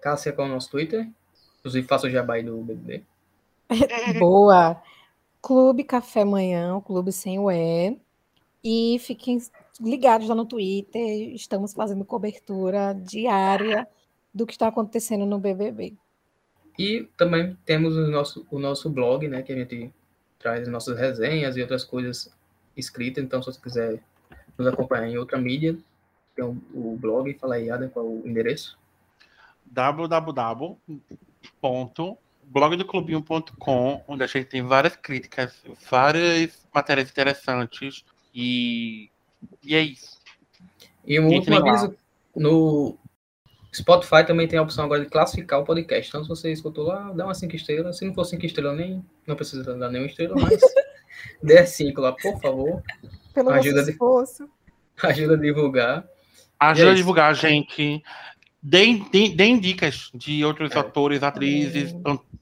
Cássia, qual é o nosso Twitter? Inclusive, faça o jabá aí do BBB. Boa. Clube Café Manhã, o clube sem o E. E fiquem ligados lá no Twitter. Estamos fazendo cobertura diária do que está acontecendo no BBB. E também temos o nosso, o nosso blog, né? Que a gente traz nossas resenhas e outras coisas escritas. Então, se você quiser nos acompanhar em outra mídia, tem o, o blog. Fala aí, Adam, qual é o endereço? www.blogdoclubinho.com, onde a gente tem várias críticas, várias matérias interessantes. E, e é isso. E um Entre último aviso, no Spotify também tem a opção agora de classificar o podcast. Então, se você escutou lá, dá uma 5 estrelas. Se não for 5 estrelas, nem não precisa dar nenhuma estrela, mas dê 5 lá, por favor. Pelo Ajuda nosso de- esforço. Ajuda a divulgar. Ajuda é a divulgar gente. Deem, deem- deem dicas de outros É. atores, atrizes,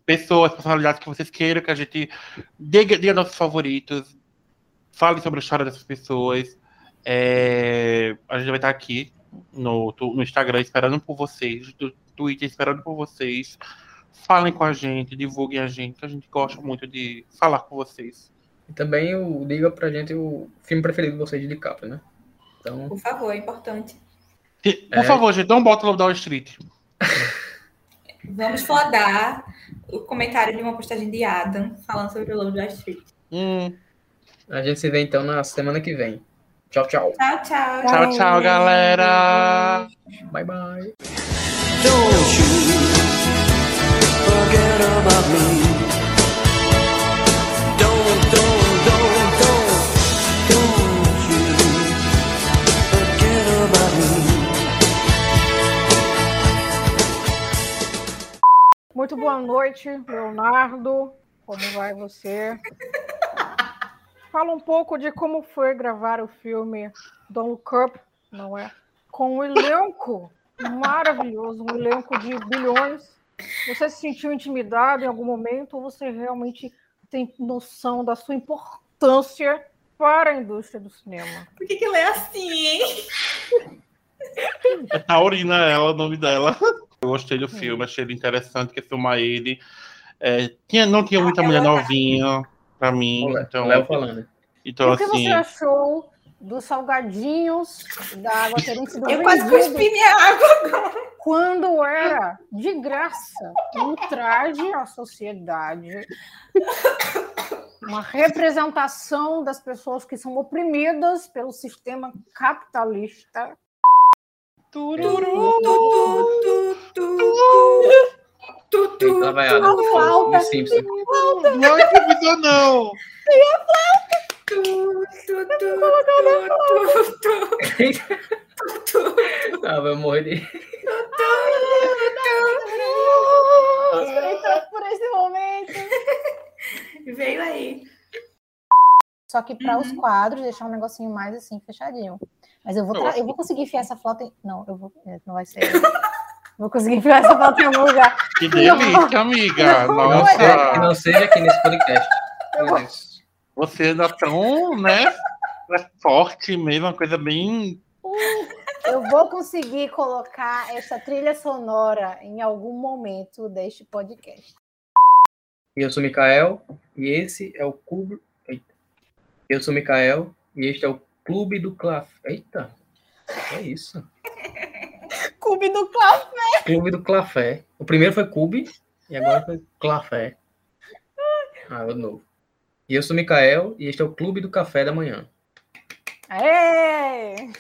pessoas, personalidades que vocês queiram que a gente diga, diga nossos favoritos. Fale sobre a história dessas pessoas. É, a gente vai estar aqui no, no Instagram esperando por vocês, no Twitter esperando por vocês. Falem com a gente, divulguem a gente, que a gente gosta muito de falar com vocês. E também o, diga pra gente o filme preferido de vocês de DiCaprio, né? Então, Por favor, é importante. E, Por É. favor, gente, não bota o Wall Street. Vamos flodar o comentário de uma postagem de Adam falando sobre o da Street. Hum. a gente se vê então na semana que vem. Tchau, tchau. Tchau, tchau. Tchau, tchau, galera! Bye, bye. Don't you forget about me. Don't, don't, don't, don't, don't you forget about me. Muito boa noite, Leonardo. Como vai você? Fala um pouco de como foi gravar o filme Don't Look Up, não é? Com um elenco maravilhoso, um elenco de bilhões. Você se sentiu intimidado em algum momento ou você realmente tem noção da sua importância para a indústria do cinema? Por que, que ela é assim, hein? É Taurina ela, o nome dela. Eu gostei do filme, achei ele interessante, que filmar ele. É, tinha, não tinha muita mulher novinha pra mim, O Léo- então, Léo falando. então o que assim, você achou dos salgadinhos da água terem sido Eu quase cuspi minha água. quando era de graça um traje à sociedade, uma representação das pessoas que são oprimidas pelo sistema capitalista. Turu, tu, tu, tu, tu, tu, tu, Lá vai tu, flauta. No Simpson. não improvisou não! tu, tu, tu, tu, tu, tu, tu. Ah, vai morrer de. Esperei por esse momento. Veio aí. Só que para os quadros, deixar um negocinho mais assim, fechadinho. Mas eu vou, tra- eu vou conseguir enfiar essa flauta em... Não, eu vou... é, não vai ser. vou conseguir enfiar essa flauta em algum lugar. Que delícia, amiga! Que não, Nossa! seja, que não seja aqui nesse podcast. Você ainda tão, né? é Forte mesmo, uma coisa bem. Eu vou conseguir colocar essa trilha sonora em algum momento deste podcast. Eu sou Mikael e esse é o Clube. Eita. Eu sou Mikael e este é o Clube do Claf. Eita, é isso. Clube do Cláudio. Clube do Clafé. O primeiro foi Cube e agora foi Clafé. Ah, de novo. E eu sou Mikael e este é o Clube do Café da Manhã. Aê!